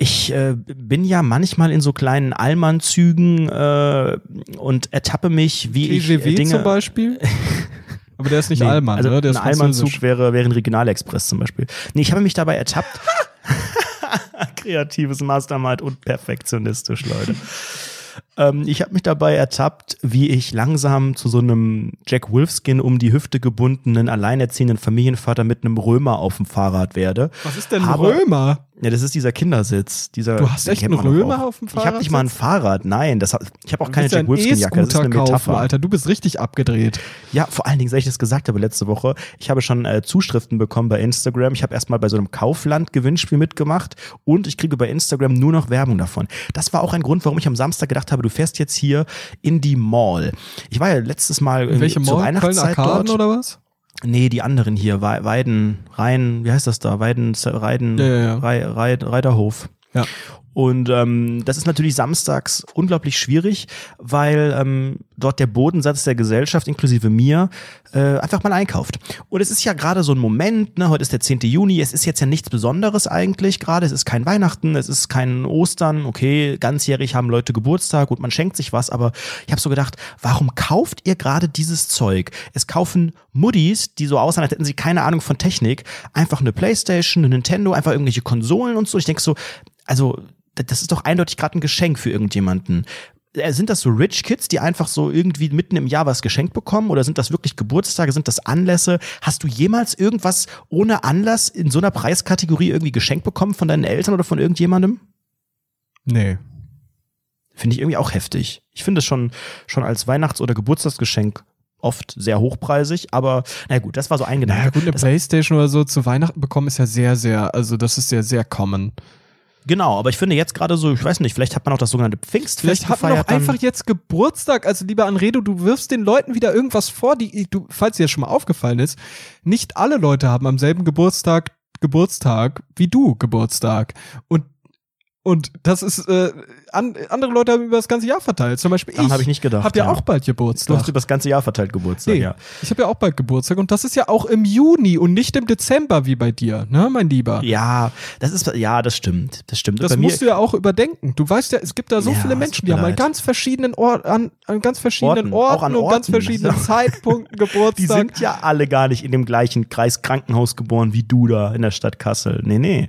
Speaker 2: ich äh, bin ja manchmal in so kleinen Allmann-Zügen äh, und ertappe mich, wie ich äh,
Speaker 1: TGW
Speaker 2: Dinge.
Speaker 1: zum Beispiel. Aber der ist nicht
Speaker 2: Nee,
Speaker 1: Allmann,
Speaker 2: also
Speaker 1: ne? Der
Speaker 2: ein Allmann-Zug wäre, wäre ein Regionalexpress zum Beispiel. Nee, ich habe mich dabei ertappt. Kreatives Mastermind und perfektionistisch, Leute. Ähm, ich habe mich dabei ertappt, wie ich langsam zu so einem Jack Wolfskin um die Hüfte gebundenen, alleinerziehenden Familienvater mit einem Römer auf dem Fahrrad werde.
Speaker 1: Was ist denn ein Römer?
Speaker 2: Ja, das ist dieser Kindersitz. Dieser,
Speaker 1: Du hast echt einen Römer
Speaker 2: auch.
Speaker 1: auf dem
Speaker 2: Ich habe nicht mal ein? Fahrrad. Nein, das, ich habe auch keine Jack Wolfskin-Jacke. Das ist eine
Speaker 1: kaufen,
Speaker 2: Metapher.
Speaker 1: Alter. Du bist richtig abgedreht.
Speaker 2: Ja, vor allen Dingen, seit ich das gesagt habe letzte Woche, ich habe schon äh, Zuschriften bekommen bei Instagram. Ich habe erstmal bei so einem Kaufland-Gewinnspiel mitgemacht und ich kriege bei Instagram nur noch Werbung davon. Das war auch ein Grund, warum ich am Samstag gedacht habe, du fährst jetzt hier in die Mall. Ich war ja letztes Mal
Speaker 1: In
Speaker 2: zur
Speaker 1: Mall? Köln
Speaker 2: Weihnachtszeit
Speaker 1: Arkaden
Speaker 2: dort.
Speaker 1: oder was?
Speaker 2: Nee, die anderen hier, Wei- Weiden, Rhein, wie heißt das da? Weiden, Reiden,
Speaker 1: Ja, ja, ja.
Speaker 2: Rei- Rei- Reiterhof.
Speaker 1: Ja.
Speaker 2: Und ähm, das ist natürlich samstags unglaublich schwierig, weil ähm, dort der Bodensatz der Gesellschaft inklusive mir äh, einfach mal einkauft. Und es ist ja gerade so ein Moment, ne, heute ist der 10. Juni, es ist jetzt ja nichts Besonderes eigentlich gerade, es ist kein Weihnachten, es ist kein Ostern, okay, ganzjährig haben Leute Geburtstag und man schenkt sich was, aber ich habe so gedacht, warum kauft ihr gerade dieses Zeug? Es kaufen Muddis, die so aussehen, als hätten sie keine Ahnung von Technik, einfach eine Playstation, eine Nintendo, einfach irgendwelche Konsolen und so. Ich denke so, also das ist doch eindeutig gerade ein Geschenk für irgendjemanden. Äh, Sind das so Rich Kids, die einfach so irgendwie mitten im Jahr was geschenkt bekommen? Oder sind das wirklich Geburtstage? Sind das Anlässe? Hast du jemals irgendwas ohne Anlass in so einer Preiskategorie irgendwie geschenkt bekommen von deinen Eltern oder von irgendjemandem?
Speaker 1: Nee.
Speaker 2: Finde ich irgendwie auch heftig. Ich finde es schon, schon als Weihnachts- oder Geburtstagsgeschenk oft sehr hochpreisig, aber na gut, das war so ein Gedanke.
Speaker 1: Naja, gut, eine
Speaker 2: das,
Speaker 1: Playstation oder so zu Weihnachten bekommen ist ja sehr, sehr, also das ist ja sehr common.
Speaker 2: Genau, aber ich finde jetzt gerade so, ich weiß nicht, vielleicht hat man auch das sogenannte Pfingstfest
Speaker 1: Vielleicht hat man
Speaker 2: dann.
Speaker 1: einfach jetzt Geburtstag. Also lieber Anredo, du wirfst den Leuten wieder irgendwas vor, die, du, falls dir das schon mal aufgefallen ist, nicht alle Leute haben am selben Geburtstag Geburtstag wie du Geburtstag. Und und das ist, äh, an, andere Leute haben über das ganze Jahr verteilt. Zum Beispiel
Speaker 2: Daran
Speaker 1: ich
Speaker 2: habe ich nicht gedacht,
Speaker 1: hab ja,
Speaker 2: ja.
Speaker 1: auch bald
Speaker 2: Du
Speaker 1: Geburtstag.
Speaker 2: hast über das ganze Jahr verteilt Geburtstag,
Speaker 1: Nee,
Speaker 2: ja.
Speaker 1: ich habe ja auch bald Geburtstag und das ist ja auch im Juni und nicht im Dezember wie bei dir, ne, mein Lieber.
Speaker 2: Ja, das ist, ja, das stimmt, das stimmt.
Speaker 1: Das
Speaker 2: Bei mir,
Speaker 1: musst du ja auch überdenken. Du weißt ja, es gibt da so
Speaker 2: Ja,
Speaker 1: viele Menschen, die haben an ganz verschiedenen Ort, an, an ganz verschiedenen
Speaker 2: Orten,
Speaker 1: Orten,
Speaker 2: an
Speaker 1: und ganz
Speaker 2: Orten.
Speaker 1: verschiedenen Zeitpunkten
Speaker 2: die
Speaker 1: Geburtstag.
Speaker 2: sind ja alle gar nicht in dem gleichen Kreis Krankenhaus geboren wie du da in der Stadt Kassel. Nee, nee.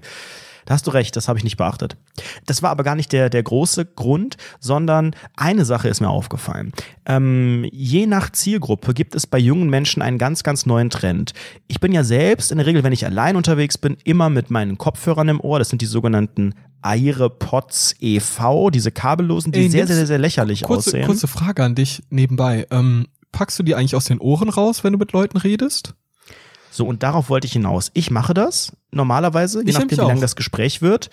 Speaker 2: Da hast du recht, das habe ich nicht beachtet. Das war aber gar nicht der, der große Grund, sondern eine Sache ist mir aufgefallen. Ähm, je nach Zielgruppe gibt es bei jungen Menschen einen ganz, ganz neuen Trend. Ich bin ja selbst in der Regel, wenn ich allein unterwegs bin, immer mit meinen Kopfhörern im Ohr. Das sind die sogenannten AirPods e.V., diese kabellosen, die
Speaker 1: Ey,
Speaker 2: sehr, sehr, sehr, sehr lächerlich
Speaker 1: kurze,
Speaker 2: aussehen.
Speaker 1: kurze Frage an dich nebenbei. Ähm, packst du die eigentlich aus den Ohren raus, wenn du mit Leuten redest?
Speaker 2: So, und darauf wollte ich hinaus. Ich mache das. Normalerweise, je
Speaker 1: Ich
Speaker 2: nachdem, wie lang das Gespräch wird.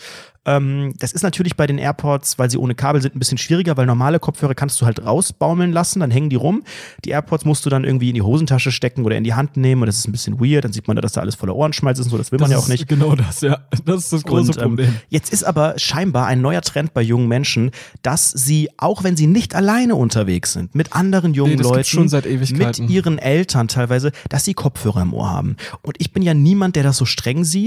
Speaker 2: Ähm, das ist natürlich bei den AirPods, weil sie ohne Kabel sind, ein bisschen schwieriger, weil normale Kopfhörer kannst du halt rausbaumeln lassen, dann hängen die rum. Die AirPods musst du dann irgendwie in die Hosentasche stecken oder in die Hand nehmen und das ist ein bisschen weird. Dann sieht man da, dass da alles voller Ohrenschmalz ist und so, das will man
Speaker 1: das
Speaker 2: ja auch nicht.
Speaker 1: Genau das, ja. Das ist das große
Speaker 2: Und, ähm,
Speaker 1: Problem.
Speaker 2: Jetzt ist aber scheinbar ein neuer Trend bei jungen Menschen, dass sie, auch wenn sie nicht alleine unterwegs sind, mit anderen jungen
Speaker 1: Nee,
Speaker 2: Leuten,
Speaker 1: gibt's schon seit
Speaker 2: mit ihren Eltern teilweise, dass sie Kopfhörer im Ohr haben. Und ich bin ja niemand, der das so streng sieht.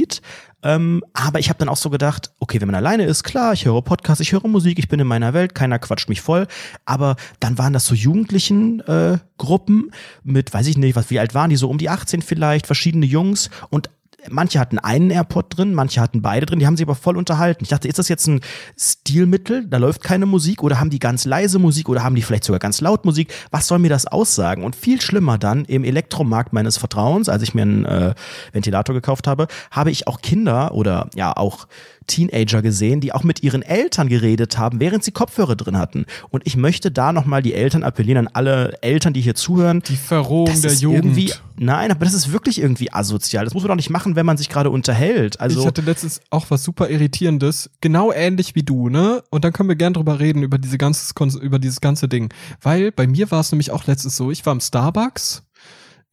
Speaker 2: Ähm, aber ich habe dann auch so gedacht, okay, wenn man alleine ist, klar, ich höre Podcasts, ich höre Musik, ich bin in meiner Welt, keiner quatscht mich voll. Aber dann waren das so Jugendlichen äh, Gruppen mit, weiß ich nicht, was, wie alt waren die, so um die 18 vielleicht, verschiedene Jungs und Manche hatten einen AirPod drin, manche hatten beide drin, die haben sich aber voll unterhalten. Ich dachte, ist das jetzt ein Stilmittel? Da läuft keine Musik oder haben die ganz leise Musik oder haben die vielleicht sogar ganz laut Musik? Was soll mir das aussagen? Und viel schlimmer dann im Elektromarkt meines Vertrauens, als ich mir einen äh, Ventilator gekauft habe, habe ich auch Kinder oder ja auch Teenager gesehen, die auch mit ihren Eltern geredet haben, während sie Kopfhörer drin hatten. Und ich möchte da nochmal die Eltern appellieren, an alle Eltern, die hier zuhören.
Speaker 1: Die Verrohung der Jugend.
Speaker 2: nein, aber das ist wirklich irgendwie asozial. Das muss man doch nicht machen, wenn man sich gerade unterhält. Also
Speaker 1: ich hatte letztens auch was super Irritierendes, genau ähnlich wie du, ne? Und dann können wir gern drüber reden, über, diese ganze, über dieses ganze Ding. Weil bei mir war es nämlich auch letztens so, ich war im Starbucks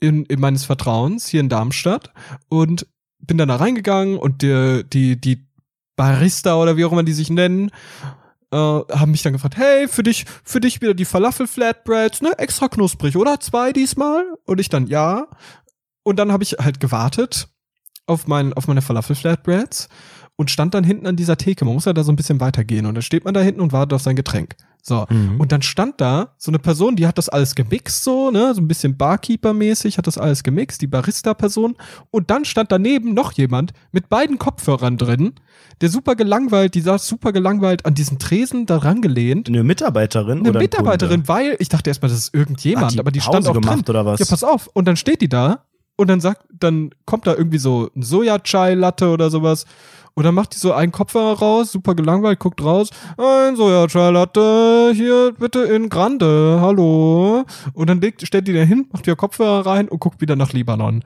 Speaker 1: in, in meines Vertrauens hier in Darmstadt und bin dann da reingegangen und die, die, die Barista oder wie auch immer die sich nennen, äh, haben mich dann gefragt, hey, für dich, für dich wieder die Falafel Flatbreads, ne? Extra knusprig, oder? Zwei diesmal? Und ich dann, ja. Und dann habe ich halt gewartet auf, mein, auf meine Falafel Flatbreads und stand dann hinten an dieser Theke. Man muss ja da so ein bisschen weitergehen und dann steht man da hinten und wartet auf sein Getränk. So.
Speaker 2: Mhm.
Speaker 1: Und dann stand da so eine Person, die hat das alles gemixt, so, ne, so ein bisschen Barkeeper-mäßig, hat das alles gemixt, die Barista-Person. Und dann stand daneben noch jemand mit beiden Kopfhörern drin, der super gelangweilt, die saß super gelangweilt an diesen Tresen da rangelehnt.
Speaker 2: eine Mitarbeiterin
Speaker 1: Eine
Speaker 2: oder ein
Speaker 1: Mitarbeiterin,
Speaker 2: Kunde?
Speaker 1: weil ich dachte erstmal, das ist irgendjemand,
Speaker 2: die
Speaker 1: aber die
Speaker 2: Pause
Speaker 1: stand auch
Speaker 2: gemacht
Speaker 1: drin.
Speaker 2: oder was?
Speaker 1: Ja, pass auf. Und dann steht die da und dann sagt, dann kommt da irgendwie so ein Soja-Chai-Latte oder sowas. Und dann macht die so einen Kopfhörer raus, super gelangweilt, guckt raus. Ein Soja-Chai-Latte, hier bitte in Grande, hallo. Und dann legt, stellt die da hin, macht ihr Kopfhörer rein und guckt wieder nach Libanon.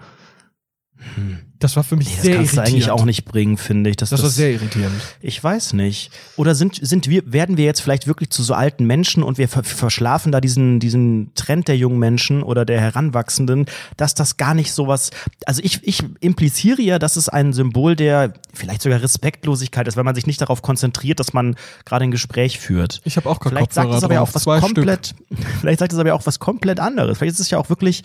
Speaker 1: Das war für mich
Speaker 2: Nee, das
Speaker 1: sehr
Speaker 2: kannst du
Speaker 1: irritierend.
Speaker 2: eigentlich auch nicht bringen, finde ich. Das,
Speaker 1: das war sehr irritierend.
Speaker 2: Ich weiß nicht. Oder sind, sind wir, werden wir jetzt vielleicht wirklich zu so alten Menschen und wir ver verschlafen da diesen, diesen Trend der jungen Menschen oder der Heranwachsenden, dass das gar nicht sowas, also ich, ich impliziere ja, dass es ein Symbol der vielleicht sogar Respektlosigkeit ist, wenn man sich nicht darauf konzentriert, dass man gerade ein Gespräch führt.
Speaker 1: Ich habe auch gerade
Speaker 2: Vielleicht sagt
Speaker 1: Kopfhörer
Speaker 2: es aber ja auch was komplett, vielleicht sagt es aber ja auch was komplett anderes. Vielleicht ist es ja auch wirklich,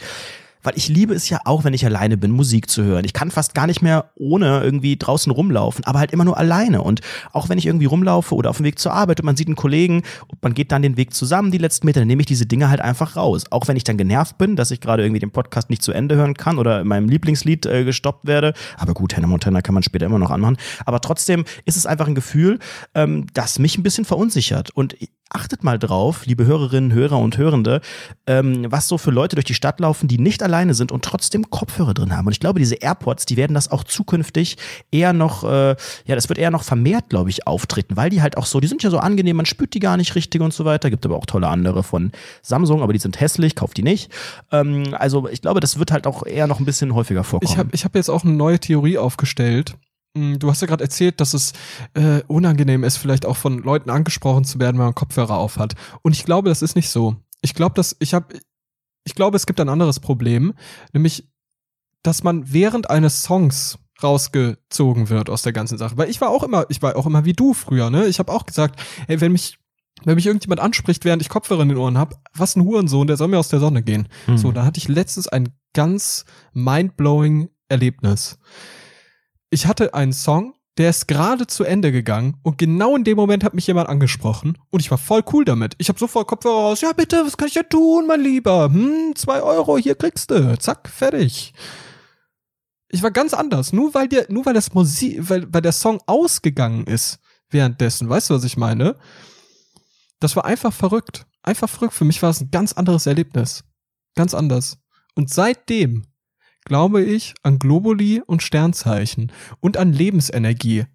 Speaker 2: weil ich liebe es ja auch, wenn ich alleine bin, Musik zu hören. Ich kann fast gar nicht mehr ohne irgendwie draußen rumlaufen, aber halt immer nur alleine. Und auch wenn ich irgendwie rumlaufe oder auf dem Weg zur Arbeit und man sieht einen Kollegen und man geht dann den Weg zusammen, die letzten Meter, dann nehme ich diese Dinge halt einfach raus. Auch wenn ich dann genervt bin, dass ich gerade irgendwie den Podcast nicht zu Ende hören kann oder in meinem Lieblingslied äh, gestoppt werde. Aber gut, Hannah Montana kann man später immer noch anmachen. Aber trotzdem ist es einfach ein Gefühl, ähm, das mich ein bisschen verunsichert. Und achtet mal drauf, liebe Hörerinnen, Hörer und Hörende, ähm, was so für Leute durch die Stadt laufen, die nicht alleine sind und trotzdem Kopfhörer drin haben. Und ich glaube, diese AirPods, die werden das auch zukünftig eher noch, äh, ja, das wird eher noch vermehrt, glaube ich, auftreten, weil die halt auch so, die sind ja so angenehm, man spürt die gar nicht richtig und so weiter. Gibt aber auch tolle andere von Samsung, aber die sind hässlich, kauft die nicht. Ähm, also ich glaube, das wird halt auch eher noch ein bisschen häufiger vorkommen.
Speaker 1: Ich habe ich hab jetzt auch eine neue Theorie aufgestellt. Mm, Du hast ja gerade erzählt, dass es äh, unangenehm ist, vielleicht auch von Leuten angesprochen zu werden, wenn man Kopfhörer aufhat. Und ich glaube, das ist nicht so. Ich glaube, dass ich habe, ich glaube, es gibt ein anderes Problem, nämlich, dass man während eines Songs rausgezogen wird aus der ganzen Sache. Weil ich war auch immer, ich war auch immer wie du früher, ne? Ich habe auch gesagt, ey, wenn mich wenn mich irgendjemand anspricht, während ich Kopfhörer in den Ohren habe, was ein Hurensohn, der soll mir aus der Sonne gehen.
Speaker 2: Hm.
Speaker 1: So, da hatte ich letztens ein ganz mindblowing Erlebnis. Ich hatte einen Song, der ist gerade zu Ende gegangen und genau in dem Moment hat mich jemand angesprochen und ich war voll cool damit. Ich habe sofort Kopfhörer raus. Ja, bitte, was kann ich denn tun, mein Lieber? Hm, zwei Euro, hier kriegst du. Zack, fertig. Ich war ganz anders. Nur weil der, nur weil das Musik, weil, weil der Song ausgegangen ist währenddessen. Weißt du, was ich meine? Das war einfach verrückt. Einfach verrückt. Für mich war es ein ganz anderes Erlebnis. Ganz anders. Und seitdem glaube ich an Globuli und Sternzeichen und an Lebensenergie,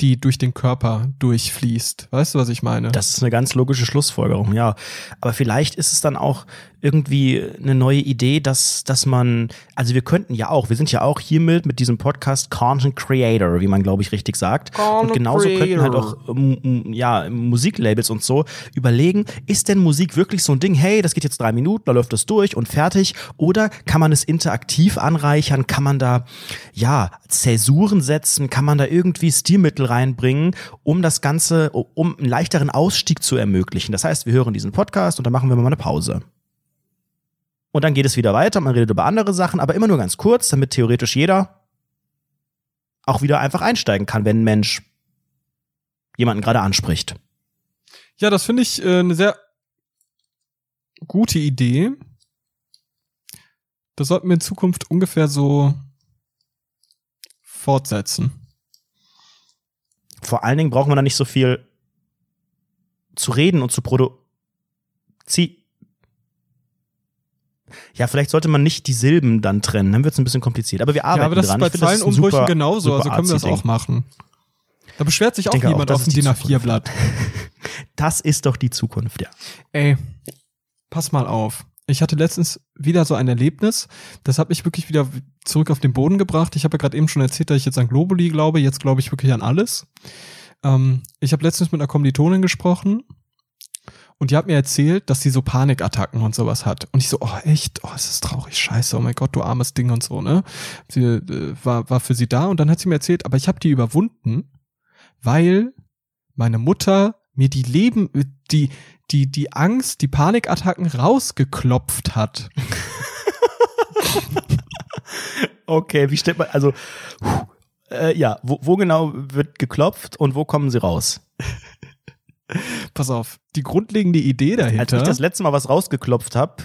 Speaker 1: die durch den Körper durchfließt. Weißt du, was ich meine?
Speaker 2: Das ist eine ganz logische Schlussfolgerung, ja. Aber vielleicht ist es dann auch irgendwie eine neue Idee, dass, dass man, also wir könnten ja auch, wir sind ja auch hiermit mit diesem Podcast Content Creator, wie man glaube ich richtig sagt.
Speaker 1: Content
Speaker 2: und genauso könnten halt
Speaker 1: Creator.
Speaker 2: auch ähm, ja, Musiklabels und so überlegen, ist denn Musik wirklich so ein Ding, hey, das geht jetzt drei Minuten, da läuft das durch und fertig? Oder kann man es interaktiv anreichern? Kann man da, ja, Zäsuren setzen? Kann man da irgendwie Stilmittel reinbringen, um das Ganze, um einen leichteren Ausstieg zu ermöglichen? Das heißt, wir hören diesen Podcast und dann machen wir mal eine Pause. Und dann geht es wieder weiter, man redet über andere Sachen, aber immer nur ganz kurz, damit theoretisch jeder auch wieder einfach einsteigen kann, wenn ein Mensch jemanden gerade anspricht.
Speaker 1: Ja, das finde ich äh, eine sehr gute Idee. Das sollten wir in Zukunft ungefähr so fortsetzen.
Speaker 2: Vor allen Dingen braucht man da nicht so viel zu reden und zu produzieren. Ja, vielleicht sollte man nicht die Silben dann trennen, dann wird es ein bisschen kompliziert. Aber wir arbeiten
Speaker 1: ja, aber das
Speaker 2: dran.
Speaker 1: ist bei Zeilenumbrüchen genauso, also können wir das auch machen. Da beschwert sich auch
Speaker 2: auch,
Speaker 1: niemand
Speaker 2: das
Speaker 1: auf dem DIN
Speaker 2: Zukunft.
Speaker 1: A4-Blatt.
Speaker 2: Das ist doch die Zukunft, ja.
Speaker 1: Ey, pass mal auf. Ich hatte letztens wieder so ein Erlebnis, das hat mich wirklich wieder zurück auf den Boden gebracht. Ich habe ja gerade eben schon erzählt, dass ich jetzt an Globuli glaube, jetzt glaube ich wirklich an alles. Ähm, ich habe letztens mit einer Kommilitonin gesprochen und die hat mir erzählt, dass sie so Panikattacken und sowas hat. Und ich so, oh echt, oh, es ist traurig, scheiße, oh mein Gott, du armes Ding und so, ne? Sie äh, war, war für sie da und dann hat sie mir erzählt, aber ich habe die überwunden, weil meine Mutter mir die Leben, die, die, die Angst, die Panikattacken rausgeklopft hat.
Speaker 2: Okay, wie stellt man, also, äh, ja, wo, wo genau wird geklopft und wo kommen sie raus?
Speaker 1: Pass auf, die grundlegende Idee
Speaker 2: Als
Speaker 1: dahinter.
Speaker 2: ich das letzte Mal was rausgeklopft habe,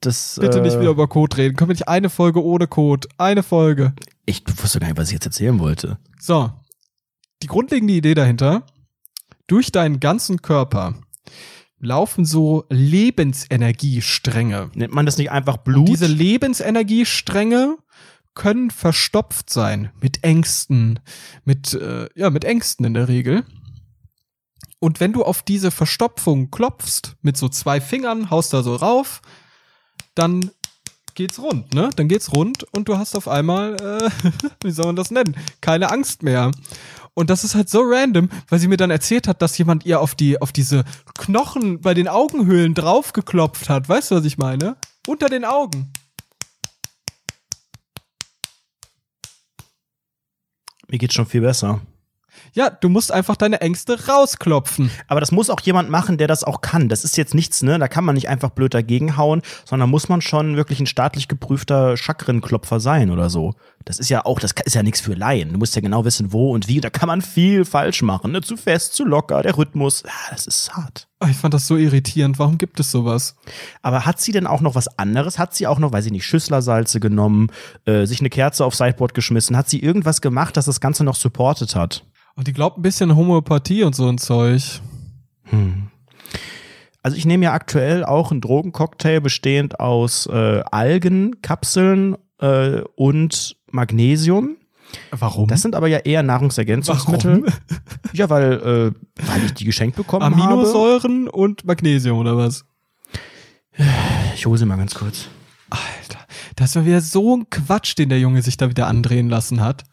Speaker 2: das.
Speaker 1: bitte
Speaker 2: äh,
Speaker 1: nicht wieder über Code reden. Können wir nicht eine Folge ohne Code? Eine Folge.
Speaker 2: Ich wusste gar nicht, was ich jetzt erzählen wollte.
Speaker 1: So. Die grundlegende Idee dahinter. Durch deinen ganzen Körper laufen so Lebensenergiestränge.
Speaker 2: Nennt man das nicht einfach
Speaker 1: Und
Speaker 2: Blut?
Speaker 1: diese Lebensenergiestränge können verstopft sein mit Ängsten, mit äh, ja mit Ängsten in der Regel. Und wenn du auf diese Verstopfung klopfst mit so zwei Fingern, haust da so rauf, dann geht's rund, ne? Dann geht's rund und du hast auf einmal, äh, wie soll man das nennen, keine Angst mehr. Und das ist halt so random, weil sie mir dann erzählt hat, dass jemand ihr auf die auf diese Knochen bei den Augenhöhlen draufgeklopft hat. Weißt du, was ich meine? Unter den Augen.
Speaker 2: Mir geht's schon viel besser.
Speaker 1: Ja, du musst einfach deine Ängste rausklopfen.
Speaker 2: Aber das muss auch jemand machen, der das auch kann. Das ist jetzt nichts, ne? Da kann man nicht einfach blöd dagegen hauen, sondern muss man schon wirklich ein staatlich geprüfter Chakrenklopfer sein oder so. Das ist ja auch, das ist ja nichts für Laien. Du musst ja genau wissen, wo und wie. Da kann man viel falsch machen. Ne? Zu fest, zu locker, der Rhythmus. Ja, das ist hart.
Speaker 1: Oh, Ich fand das so irritierend. Warum gibt es sowas?
Speaker 2: Aber hat sie denn auch noch was anderes? Hat sie auch noch, weiß ich nicht, Schüsslersalze genommen, äh, sich eine Kerze aufs Sideboard geschmissen? Hat sie irgendwas gemacht, das das Ganze noch supportet hat?
Speaker 1: Und die glaubt ein bisschen an Homöopathie und so ein Zeug.
Speaker 2: Hm. Also ich nehme ja aktuell auch einen Drogencocktail bestehend aus äh, Algenkapseln äh, und Magnesium.
Speaker 1: Warum?
Speaker 2: Das sind aber ja eher Nahrungsergänzungsmittel.
Speaker 1: Warum?
Speaker 2: Ja, weil, äh, weil ich die geschenkt bekommen habe.
Speaker 1: Aminosäuren und Magnesium oder was?
Speaker 2: Ich hole sie mal ganz kurz.
Speaker 1: Das war wieder so ein Quatsch, den der Junge sich da wieder andrehen lassen hat.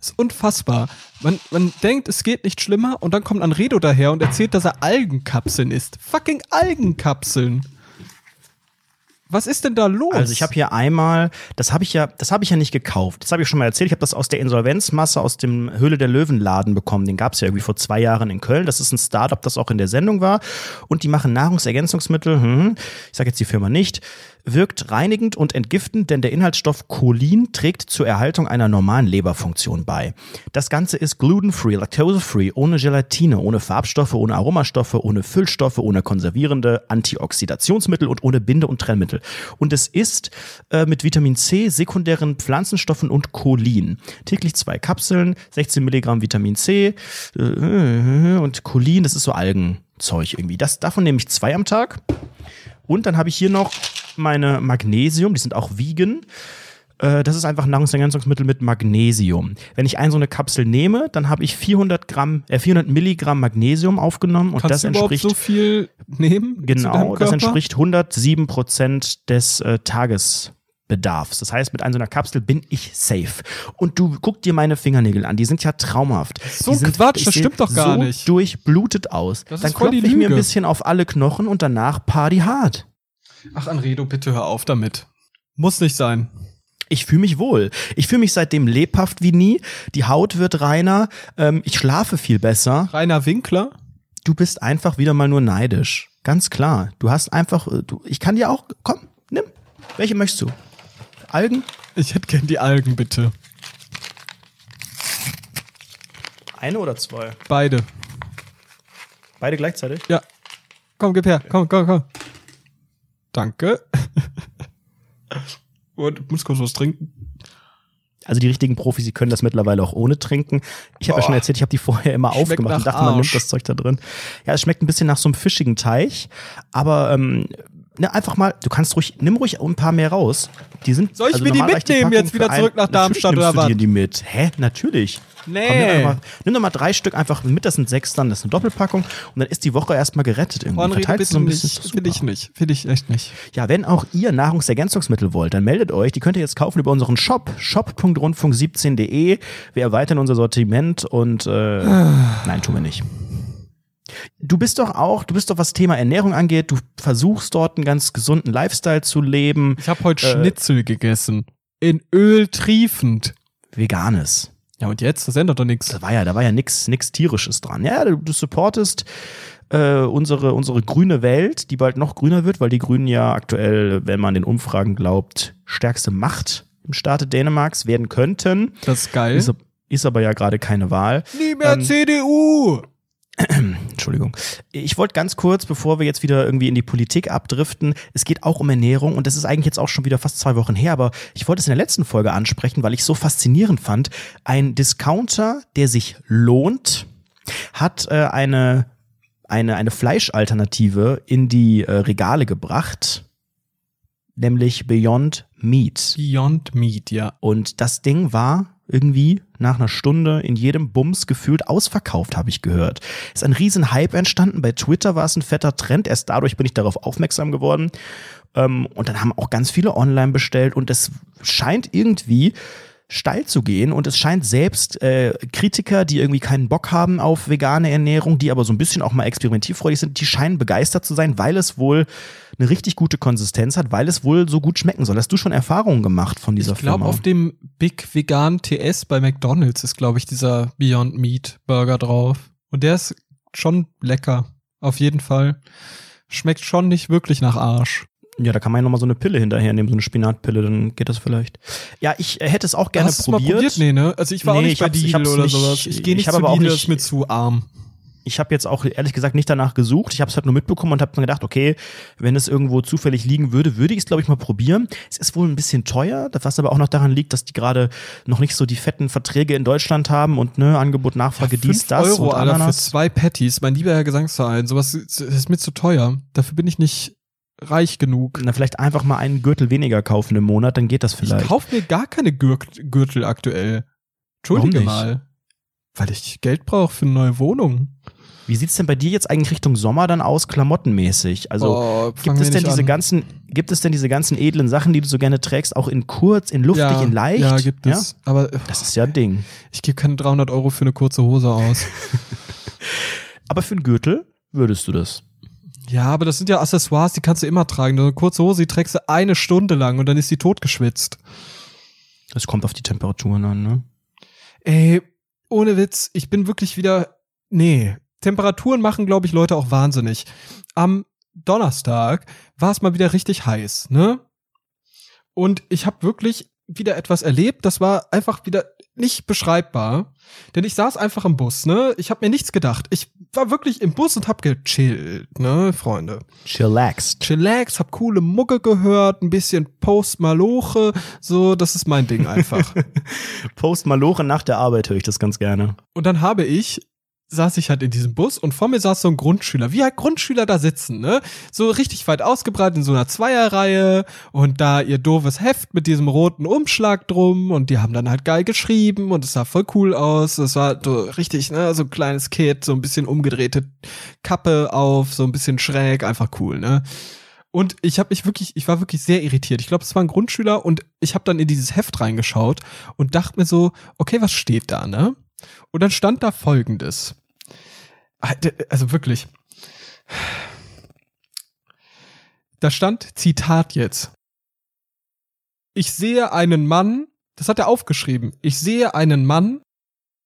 Speaker 1: ist unfassbar. Man, man denkt, es geht nicht schlimmer und dann kommt Anredo daher und erzählt, dass er Algenkapseln isst. Fucking Algenkapseln. Was ist denn da los?
Speaker 2: Also ich habe hier einmal, das habe ich ja, das habe ich ja nicht gekauft. Das habe ich schon mal erzählt. Ich habe das aus der Insolvenzmasse aus dem Höhle der Löwen Laden bekommen. Den gab es ja irgendwie vor zwei Jahren in Köln. Das ist ein Startup, das auch in der Sendung war. Und die machen Nahrungsergänzungsmittel. Hm, ich sage jetzt die Firma nicht. Wirkt reinigend und entgiftend, denn der Inhaltsstoff Cholin trägt zur Erhaltung einer normalen Leberfunktion bei. Das Ganze ist glutenfree, laktosefree, ohne Gelatine, ohne Farbstoffe, ohne Aromastoffe, ohne Füllstoffe, ohne konservierende Antioxidationsmittel und ohne Binde- und Trennmittel. Und es ist äh, mit Vitamin C, sekundären Pflanzenstoffen und Cholin. Täglich zwei Kapseln, 16 Milligramm Vitamin C äh, und Cholin, das ist so Algenzeug irgendwie. Das, davon nehme ich zwei am Tag. Und dann habe ich hier noch meine Magnesium, die sind auch vegan. Äh, Das ist einfach ein Nahrungsergänzungsmittel mit Magnesium. Wenn ich eine so eine Kapsel nehme, dann habe ich 400 Gramm, äh, 400 Milligramm Magnesium aufgenommen und
Speaker 1: Kannst
Speaker 2: das entspricht
Speaker 1: so viel nehmen.
Speaker 2: Genau, das entspricht 107 Prozent des äh, Tagesbedarfs. Das heißt, mit einer so einer Kapsel bin ich safe. Und du guck dir meine Fingernägel an, die sind ja traumhaft.
Speaker 1: So
Speaker 2: die sind,
Speaker 1: Quatsch, das stimmt doch gar
Speaker 2: so
Speaker 1: nicht.
Speaker 2: durchblutet aus.
Speaker 1: Das
Speaker 2: Dann klopfe ich mir ein bisschen auf alle Knochen und danach Party hart.
Speaker 1: Ach, Anredo, bitte hör auf damit. Muss nicht sein.
Speaker 2: Ich fühle mich wohl. Ich fühle mich seitdem lebhaft wie nie. Die Haut wird reiner. Ähm, ich schlafe viel besser.
Speaker 1: Rainer Winkler?
Speaker 2: Du bist einfach wieder mal nur neidisch. Ganz klar. Du hast einfach, äh, du, ich kann dir auch, komm, nimm. Welche möchtest du? Algen?
Speaker 1: Ich hätte gern die Algen, bitte.
Speaker 2: Eine oder zwei?
Speaker 1: Beide.
Speaker 2: Beide gleichzeitig?
Speaker 1: Ja. Komm, gib her. Komm, komm, komm. Danke. Und ich muss kurz was trinken.
Speaker 2: Also die richtigen Profis, die können das mittlerweile auch ohne trinken. Ich habe ja schon erzählt, ich habe die vorher immer
Speaker 1: Schmeckt
Speaker 2: aufgemacht und dachte, man nimmt das Zeug da drin. Ja, es schmeckt ein bisschen nach so einem fischigen Teich, aber ähm, ne, einfach mal, du kannst ruhig, nimm ruhig ein paar mehr raus. Die sind
Speaker 1: Soll ich
Speaker 2: also
Speaker 1: mir die mitnehmen,
Speaker 2: Packung
Speaker 1: jetzt wieder zurück nach Darmstadt
Speaker 2: nimmst
Speaker 1: oder
Speaker 2: du dir
Speaker 1: was?
Speaker 2: die mit. Hä? Natürlich.
Speaker 1: Nee.
Speaker 2: Komm, nimm, mal, nimm doch mal drei Stück einfach mit, das sind sechs dann, das ist eine Doppelpackung und dann ist die Woche erstmal gerettet irgendwie.
Speaker 1: Anredo,
Speaker 2: Verteilst
Speaker 1: bitte
Speaker 2: so ein bisschen,
Speaker 1: Will ich nicht. Will ich echt nicht.
Speaker 2: Ja, wenn auch ihr Nahrungsergänzungsmittel wollt, dann meldet euch. Die könnt ihr jetzt kaufen über unseren Shop, shop.rundfunk17.de. Wir erweitern unser Sortiment und äh, nein, tun wir nicht. Du bist doch auch, du bist doch, was Thema Ernährung angeht, du versuchst dort einen ganz gesunden Lifestyle zu leben.
Speaker 1: Ich habe heute
Speaker 2: Äh,
Speaker 1: Schnitzel gegessen. In Öl triefend.
Speaker 2: Veganes.
Speaker 1: Ja, und jetzt? Das ändert doch nichts.
Speaker 2: Da war ja, da war ja nix, nix tierisches dran. Ja, du, du supportest äh, unsere, unsere grüne Welt, die bald noch grüner wird, weil die Grünen ja aktuell, wenn man den Umfragen glaubt, stärkste Macht im Staate Dänemarks werden könnten.
Speaker 1: Das ist geil.
Speaker 2: Ist, ist aber ja gerade keine Wahl.
Speaker 1: Nie mehr
Speaker 2: Ähm,
Speaker 1: CDU.
Speaker 2: Entschuldigung. Ich wollte ganz kurz, bevor wir jetzt wieder irgendwie in die Politik abdriften, es geht auch um Ernährung und das ist eigentlich jetzt auch schon wieder fast zwei Wochen her, aber ich wollte es in der letzten Folge ansprechen, weil ich es so faszinierend fand. Ein Discounter, der sich lohnt, hat äh, eine, eine, eine Fleischalternative in die äh, Regale gebracht, nämlich Beyond Meat.
Speaker 1: Beyond Meat, ja.
Speaker 2: Und das Ding war irgendwie nach einer Stunde in jedem Bums gefühlt ausverkauft, habe ich gehört. Ist ein riesen Hype entstanden. Bei Twitter war es ein fetter Trend. Erst dadurch bin ich darauf aufmerksam geworden. Ähm, und dann haben auch ganz viele online bestellt. Und es scheint irgendwie steil zu gehen und es scheint selbst äh, Kritiker, die irgendwie keinen Bock haben auf vegane Ernährung, die aber so ein bisschen auch mal experimentierfreudig sind, die scheinen begeistert zu sein, weil es wohl eine richtig gute Konsistenz hat, weil es wohl so gut schmecken soll. Hast du schon Erfahrungen gemacht von dieser
Speaker 1: Ich glaube,
Speaker 2: Firma?
Speaker 1: auf dem Big Vegan TS bei McDonalds ist, glaube ich, dieser Beyond Meat Burger drauf. Und der ist schon lecker. Auf jeden Fall. Schmeckt schon nicht wirklich nach Arsch.
Speaker 2: Ja, da kann man ja nochmal so eine Pille hinterher nehmen, so eine Spinatpille, dann geht das vielleicht. Ja, ich äh, hätte es auch gerne
Speaker 1: Hast
Speaker 2: probiert.
Speaker 1: mal probiert? Nee, ne? Also ich war
Speaker 2: Nee,
Speaker 1: auch nicht
Speaker 2: ich
Speaker 1: bei
Speaker 2: ich
Speaker 1: Lidl oder
Speaker 2: nicht-
Speaker 1: sowas. Ich gehe
Speaker 2: ich
Speaker 1: nicht
Speaker 2: hab
Speaker 1: zu
Speaker 2: aber auch
Speaker 1: Lidl, ist mir zu arm.
Speaker 2: Ich habe jetzt auch ehrlich gesagt nicht danach gesucht. Ich habe es halt nur mitbekommen und habe mir gedacht, okay, wenn es irgendwo zufällig liegen würde, würde ich es, glaube ich, mal probieren. Es ist wohl ein bisschen teuer, was aber auch noch daran liegt, dass die gerade noch nicht so die fetten Verträge in Deutschland haben und ne, Angebot, Nachfrage, dies,
Speaker 1: Fünf
Speaker 2: das
Speaker 1: Euro,
Speaker 2: und
Speaker 1: Alter, für zwei Patties. Mein lieber Herr Gesangsverein. Sowas ist mir zu teuer. Dafür bin ich nicht reich genug.
Speaker 2: Na, vielleicht einfach mal einen Gürtel weniger kaufen im Monat, dann geht das
Speaker 1: Ich
Speaker 2: vielleicht.
Speaker 1: kaufe mir gar keine Gür Gürtel aktuell. Entschuldige mal. Weil ich Geld brauche für eine neue Wohnung.
Speaker 2: Wie sieht's denn bei dir jetzt eigentlich Richtung Sommer dann aus, klamottenmäßig? Also
Speaker 1: Oh,
Speaker 2: Gibt es denn diese
Speaker 1: an.
Speaker 2: ganzen, gibt es denn diese ganzen edlen Sachen, die du so gerne trägst, auch in kurz, in luftig,
Speaker 1: ja,
Speaker 2: in leicht?
Speaker 1: Ja, gibt es. Aber
Speaker 2: Das ist ja ein Ding.
Speaker 1: ich gebe keine 300 Euro für eine kurze Hose aus.
Speaker 2: Aber für einen Gürtel würdest du das?
Speaker 1: Ja, aber das sind ja Accessoires, die kannst du immer tragen. Eine kurze Hose, die trägst du eine Stunde lang und dann ist die totgeschwitzt.
Speaker 2: Das kommt auf die Temperaturen an, ne?
Speaker 1: Ey, ohne Witz, ich bin wirklich wieder. Nee. Temperaturen machen, glaube ich, Leute auch wahnsinnig. Am Donnerstag war es mal wieder richtig heiß, ne? Und ich habe wirklich wieder etwas erlebt, das war einfach wieder nicht beschreibbar. Denn ich saß einfach im Bus, ne? Ich habe mir nichts gedacht. Ich war wirklich im Bus und hab gechillt, ne, Freunde.
Speaker 2: Chillaxed.
Speaker 1: Chillax, hab coole Mucke gehört, ein bisschen Post Maloche, so, das ist mein Ding einfach.
Speaker 2: Post Maloche nach der Arbeit höre ich das ganz gerne.
Speaker 1: Und dann habe ich saß ich halt in diesem Bus und vor mir saß so ein Grundschüler, wie halt Grundschüler da sitzen, ne? So richtig weit ausgebreitet in so einer Zweierreihe und da ihr doofes Heft mit diesem roten Umschlag drum und die haben dann halt geil geschrieben und es sah voll cool aus. Es war so richtig, ne, so ein kleines Kid, so ein bisschen umgedrehte Kappe auf, so ein bisschen schräg, einfach cool, ne? Und ich habe mich wirklich, ich war wirklich sehr irritiert. Ich glaube, es war ein Grundschüler und ich habe dann in dieses Heft reingeschaut und dachte mir so, okay, was steht da, ne? Und dann stand da folgendes. Ah, also wirklich. Da stand Zitat jetzt. Ich sehe einen Mann, das hat er aufgeschrieben. Ich sehe einen Mann,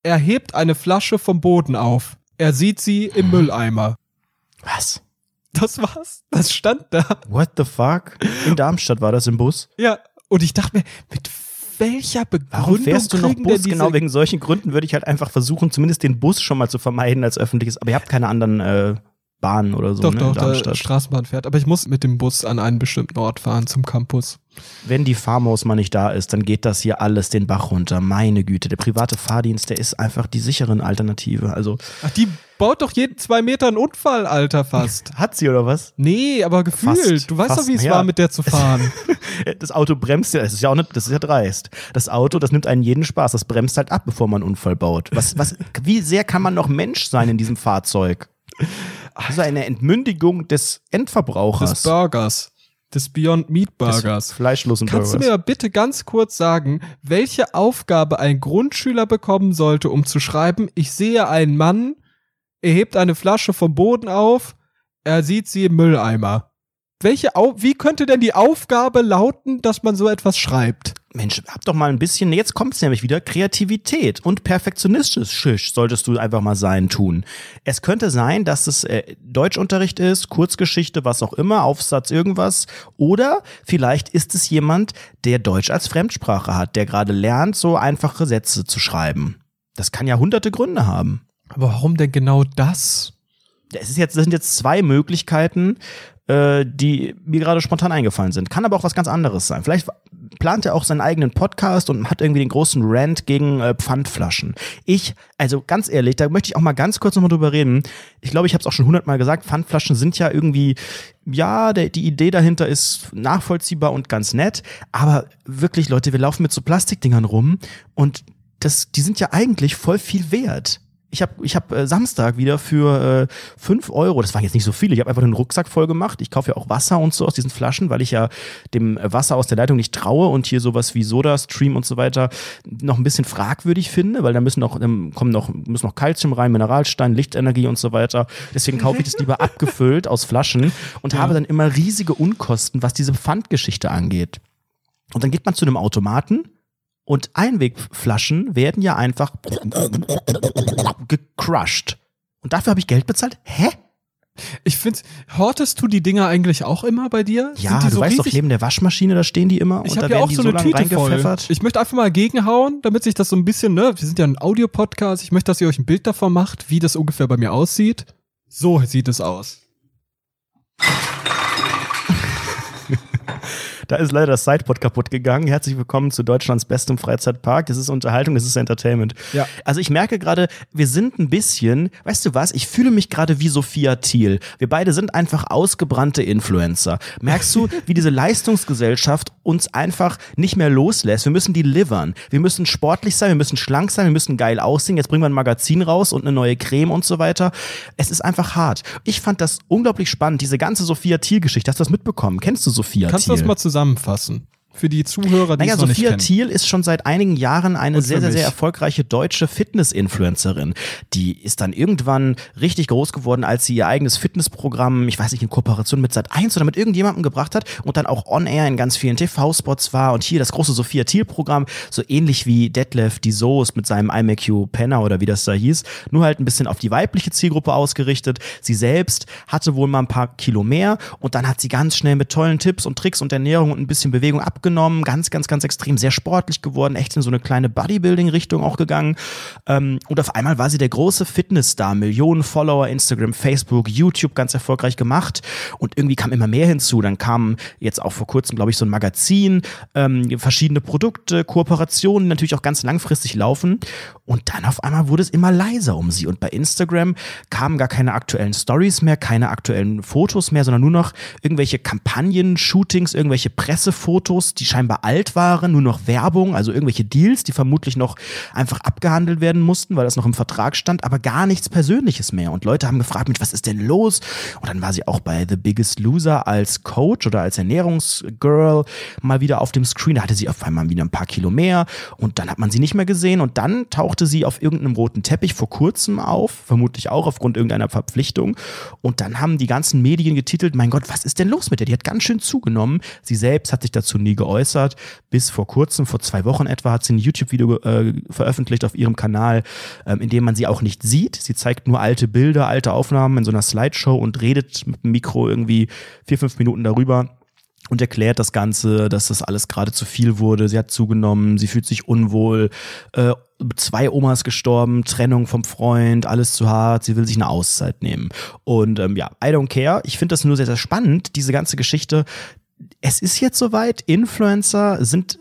Speaker 1: er hebt eine Flasche vom Boden auf. Er sieht sie im Mülleimer.
Speaker 2: Was?
Speaker 1: Das war's. Das stand da.
Speaker 2: What the fuck? In Darmstadt war das im Bus?
Speaker 1: Ja, und ich dachte mir, mit welcher Begründung
Speaker 2: Warum fährst du noch Bus? Genau wegen solchen Gründen würde ich halt einfach versuchen, zumindest den Bus schon mal zu vermeiden als öffentliches. Aber ihr habt keine anderen äh, Bahnen oder so
Speaker 1: Doch,
Speaker 2: ne,
Speaker 1: doch,
Speaker 2: in
Speaker 1: da
Speaker 2: Darmstadt.
Speaker 1: Straßenbahn fährt. Aber ich muss mit dem Bus an einen bestimmten Ort fahren, zum Campus.
Speaker 2: Wenn die Farmhaus mal nicht da ist, dann geht das hier alles den Bach runter. Meine Güte, der private Fahrdienst, der ist einfach die sicheren Alternative. Also
Speaker 1: Ach, die baut doch jeden zwei Meter einen Unfall, Alter, fast.
Speaker 2: hat sie oder was?
Speaker 1: Nee, aber gefühlt.
Speaker 2: Fast,
Speaker 1: du weißt
Speaker 2: fast,
Speaker 1: doch, wie es
Speaker 2: ja.
Speaker 1: war, mit der zu fahren.
Speaker 2: Das Auto bremst ja, das ist ja auch nicht, das ist ja dreist. Das Auto, das nimmt einen jeden Spaß, das bremst halt ab, bevor man einen Unfall baut. Was, was, wie sehr kann man noch Mensch sein in diesem Fahrzeug? Ist eine Entmündigung des Endverbrauchers.
Speaker 1: des Burgers. Des Beyond Meat
Speaker 2: Des
Speaker 1: Burgers.
Speaker 2: fleischlosen
Speaker 1: Kannst du mir bitte ganz kurz sagen, welche Aufgabe ein Grundschüler bekommen sollte, um zu schreiben, ich sehe einen Mann, er hebt eine Flasche vom Boden auf, er sieht sie im Mülleimer. Welche Au wie könnte denn die Aufgabe lauten, dass man so etwas schreibt?
Speaker 2: Mensch, hab doch mal ein bisschen, jetzt kommt's nämlich wieder, Kreativität und perfektionistisch solltest du einfach mal sein tun. Es könnte sein, dass es äh, Deutschunterricht ist, Kurzgeschichte, was auch immer, Aufsatz, irgendwas. Oder vielleicht ist es jemand, der Deutsch als Fremdsprache hat, der gerade lernt, so einfache Sätze zu schreiben. Das kann ja hunderte Gründe haben.
Speaker 1: Aber warum denn genau das?
Speaker 2: Es ist jetzt, das sind jetzt zwei Möglichkeiten, äh, die mir gerade spontan eingefallen sind. Kann aber auch was ganz anderes sein. Vielleicht plant er auch seinen eigenen Podcast und hat irgendwie den großen Rant gegen äh, Pfandflaschen. Ich, also ganz ehrlich, da möchte ich auch mal ganz kurz nochmal drüber reden. Ich glaube, ich habe es auch schon hundertmal gesagt, Pfandflaschen sind ja irgendwie, ja, der, die Idee dahinter ist nachvollziehbar und ganz nett, aber wirklich, Leute, wir laufen mit so Plastikdingern rum und das, die sind ja eigentlich voll viel wert. Ich habe ich hab, äh, Samstag wieder für äh, 5 Euro, das waren jetzt nicht so viele, ich habe einfach einen Rucksack voll gemacht. Ich kaufe ja auch Wasser und so aus diesen Flaschen, weil ich ja dem äh, Wasser aus der Leitung nicht traue und hier sowas wie Soda Stream und so weiter noch ein bisschen fragwürdig finde, weil da müssen noch, ähm, kommen noch, müssen noch Kalzium rein, Mineralstein, Lichtenergie und so weiter. Deswegen kaufe ich das lieber abgefüllt aus Flaschen und habe dann immer riesige Unkosten, was diese Pfandgeschichte angeht. Und dann geht man zu einem Automaten und Einwegflaschen werden ja einfach gecrushed. Und dafür habe ich Geld bezahlt? Hä?
Speaker 1: Ich finde, hortest du die Dinger eigentlich auch immer bei dir?
Speaker 2: Ja, du
Speaker 1: so
Speaker 2: weißt doch, neben der Waschmaschine, da stehen die immer
Speaker 1: Ich
Speaker 2: und da
Speaker 1: habe ja
Speaker 2: werden
Speaker 1: auch
Speaker 2: die
Speaker 1: so
Speaker 2: so
Speaker 1: eine
Speaker 2: lange
Speaker 1: Tüte voll.
Speaker 2: reingepfeffert.
Speaker 1: Ich möchte einfach mal gegenhauen, damit sich das so ein bisschen, ne, wir sind ja ein Audiopodcast, ich möchte, dass ihr euch ein Bild davon macht, wie das ungefähr bei mir aussieht. So sieht es aus.
Speaker 2: Da ist leider das Sidepod kaputt gegangen. Herzlich willkommen zu Deutschlands bestem Freizeitpark. Das ist Unterhaltung, das ist Entertainment.
Speaker 1: Ja.
Speaker 2: Also ich merke gerade, wir sind ein bisschen, weißt du was, ich fühle mich gerade wie Sophia Thiel. Wir beide sind einfach ausgebrannte Influencer. Merkst du, wie diese Leistungsgesellschaft uns einfach nicht mehr loslässt? Wir müssen delivern. Wir müssen sportlich sein, wir müssen schlank sein, wir müssen geil aussehen. Jetzt bringen wir ein Magazin raus und eine neue Creme und so weiter. Es ist einfach hart. Ich fand das unglaublich spannend, diese ganze Sophia Thiel-Geschichte. Hast du das mitbekommen? Kennst du Sophia
Speaker 1: Kannst du
Speaker 2: Thiel?
Speaker 1: das mal zusammenfassen? Für die Zuhörer, die
Speaker 2: Naja,
Speaker 1: es noch
Speaker 2: Sophia
Speaker 1: nicht kennen.
Speaker 2: Thiel ist schon seit einigen Jahren eine sehr, sehr, sehr erfolgreiche deutsche Fitness-Influencerin. Die ist dann irgendwann richtig groß geworden, als sie ihr eigenes Fitnessprogramm, ich weiß nicht, in Kooperation mit Sat1 oder mit irgendjemandem gebracht hat und dann auch on-air in ganz vielen TV-Spots war. Und hier das große Sophia Thiel-Programm, so ähnlich wie Detlef die Soest mit seinem I Make You Penner oder wie das da hieß, nur halt ein bisschen auf die weibliche Zielgruppe ausgerichtet. Sie selbst hatte wohl mal ein paar Kilo mehr und dann hat sie ganz schnell mit tollen Tipps und Tricks und Ernährung und ein bisschen Bewegung abgenommen abgenommen, ganz, ganz, ganz extrem, sehr sportlich geworden, echt in so eine kleine Bodybuilding-Richtung auch gegangen. Ähm, und auf einmal war sie der große Fitnessstar, Millionen Follower, Instagram, Facebook, YouTube ganz erfolgreich gemacht. Und irgendwie kam immer mehr hinzu. Dann kam jetzt auch vor kurzem, glaube ich, so ein Magazin, ähm, verschiedene Produkte, Kooperationen, natürlich auch ganz langfristig laufen. Und dann auf einmal wurde es immer leiser um sie. Und bei Instagram kamen gar keine aktuellen Stories mehr, keine aktuellen Fotos mehr, sondern nur noch irgendwelche Kampagnen, Shootings, irgendwelche Pressefotos, die scheinbar alt waren, nur noch Werbung, also irgendwelche Deals, die vermutlich noch einfach abgehandelt werden mussten, weil das noch im Vertrag stand, aber gar nichts Persönliches mehr. Und Leute haben gefragt, mich, was ist denn los? Und dann war sie auch bei The Biggest Loser als Coach oder als Ernährungsgirl mal wieder auf dem Screen. Da hatte sie auf einmal wieder ein paar Kilo mehr und dann hat man sie nicht mehr gesehen und dann tauchte sie auf irgendeinem roten Teppich vor kurzem auf, vermutlich auch aufgrund irgendeiner Verpflichtung. Und dann haben die ganzen Medien getitelt, mein Gott, was ist denn los mit der? Die hat ganz schön zugenommen. Sie selbst hat sich dazu nie geäußert. Bis vor kurzem, vor zwei Wochen etwa, hat sie ein YouTube-Video äh, veröffentlicht auf ihrem Kanal, ähm, in dem man sie auch nicht sieht. Sie zeigt nur alte Bilder, alte Aufnahmen in so einer Slideshow und redet mit dem Mikro irgendwie vier, fünf Minuten darüber und erklärt das Ganze, dass das alles gerade zu viel wurde. Sie hat zugenommen, sie fühlt sich unwohl, äh, zwei Omas gestorben, Trennung vom Freund, alles zu hart, sie will sich eine Auszeit nehmen. Und ähm, ja, I don't care. Ich finde das nur sehr, sehr spannend, diese ganze Geschichte. Es ist jetzt soweit, Influencer sind,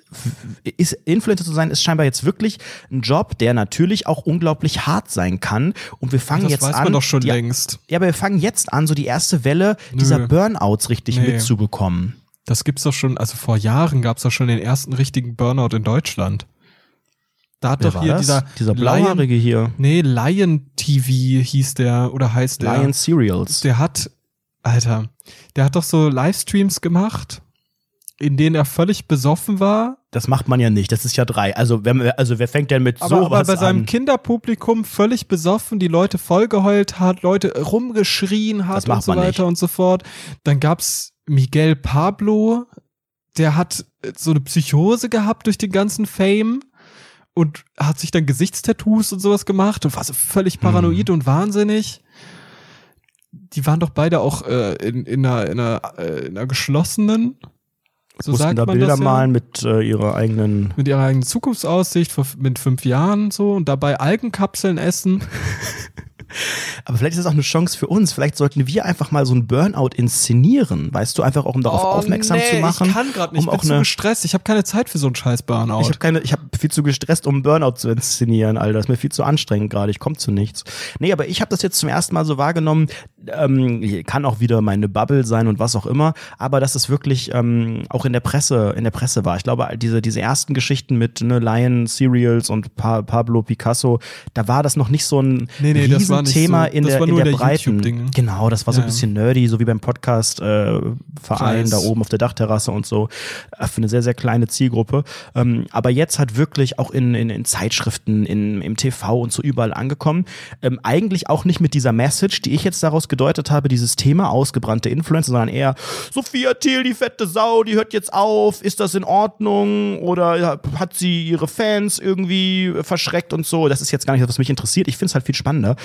Speaker 2: ist, Influencer zu sein, ist scheinbar jetzt wirklich ein Job, der natürlich auch unglaublich hart sein kann. Und wir fangen
Speaker 1: das
Speaker 2: jetzt
Speaker 1: weiß
Speaker 2: an.
Speaker 1: man doch schon
Speaker 2: die,
Speaker 1: längst.
Speaker 2: Ja, aber wir fangen jetzt an, so die erste Welle dieser
Speaker 1: Nö.
Speaker 2: Burnouts richtig
Speaker 1: Nee.
Speaker 2: mitzubekommen.
Speaker 1: Das gibt's doch schon, also vor Jahren gab's doch schon den ersten richtigen Burnout in Deutschland. Da hat
Speaker 2: Wer
Speaker 1: doch hier
Speaker 2: das?
Speaker 1: dieser,
Speaker 2: dieser
Speaker 1: Lion,
Speaker 2: blauhaarige hier.
Speaker 1: nee, Lion TV hieß der oder heißt der.
Speaker 2: Lion Cereals.
Speaker 1: Der hat, Alter, der hat doch so Livestreams gemacht, in denen er völlig besoffen war,
Speaker 2: Das macht man ja nicht. Das ist ja drei. Also wer, also wer fängt denn mit
Speaker 1: aber, aber
Speaker 2: sowas
Speaker 1: bei seinem
Speaker 2: an?
Speaker 1: Kinderpublikum völlig besoffen, die Leute vollgeheult hat, Leute rumgeschrien hat und so weiter
Speaker 2: nicht.
Speaker 1: und so fort. Dann gab's Miguel Pablo, der hat äh, so eine Psychose gehabt durch den ganzen Fame und hat sich dann Gesichtstattoos und sowas gemacht und war so völlig paranoid
Speaker 2: Hm.
Speaker 1: und wahnsinnig. Die waren doch beide auch äh, in, in, einer, in, einer, äh, in einer geschlossenen, so
Speaker 2: Mussten da Bilder
Speaker 1: ja
Speaker 2: malen mit äh, ihrer eigenen.
Speaker 1: mit ihrer eigenen Zukunftsaussicht mit fünf Jahren so und dabei Algenkapseln essen.
Speaker 2: Aber vielleicht ist es auch eine Chance für uns. Vielleicht sollten wir einfach mal so ein Burnout inszenieren. Weißt du, einfach auch um darauf aufmerksam zu machen.
Speaker 1: Oh, Ich kann gerade nicht,
Speaker 2: um
Speaker 1: ich bin
Speaker 2: auch
Speaker 1: zu
Speaker 2: eine,
Speaker 1: gestresst. Ich habe keine Zeit für so einen scheiß Burnout.
Speaker 2: Ich habe keine, ich habe viel zu gestresst, um einen Burnout zu inszenieren, Alter. Das ist mir viel zu anstrengend gerade. Ich komme zu nichts. Nee, aber ich habe das jetzt zum ersten Mal so wahrgenommen. Ähm, kann auch wieder meine Bubble sein und was auch immer. Aber dass es wirklich ähm, auch in der Presse, in der Presse war. Ich glaube, diese diese ersten Geschichten mit ne, Lion Cereals und pa Pablo Picasso, da war das noch nicht so ein
Speaker 1: Nee, nee, das
Speaker 2: Riesenthema
Speaker 1: so-
Speaker 2: in
Speaker 1: das
Speaker 2: der in der,
Speaker 1: der
Speaker 2: breiten. Genau, das war so ein
Speaker 1: Ja.
Speaker 2: bisschen nerdy, so wie beim Podcast äh, da oben auf der Dachterrasse und so äh, für eine sehr sehr kleine Zielgruppe. Ähm, aber jetzt hat wirklich auch in, in, in Zeitschriften, in, im TV und so überall angekommen. Ähm, eigentlich auch nicht mit dieser Message, die ich jetzt daraus gedeutet habe, dieses Thema ausgebrannte Influencer, sondern eher Sophia Thiel, die fette Sau, die hört jetzt auf. Ist das in Ordnung oder hat sie ihre Fans irgendwie verschreckt und so? Das ist jetzt gar nicht das, was mich interessiert. Ich finde es halt viel spannender,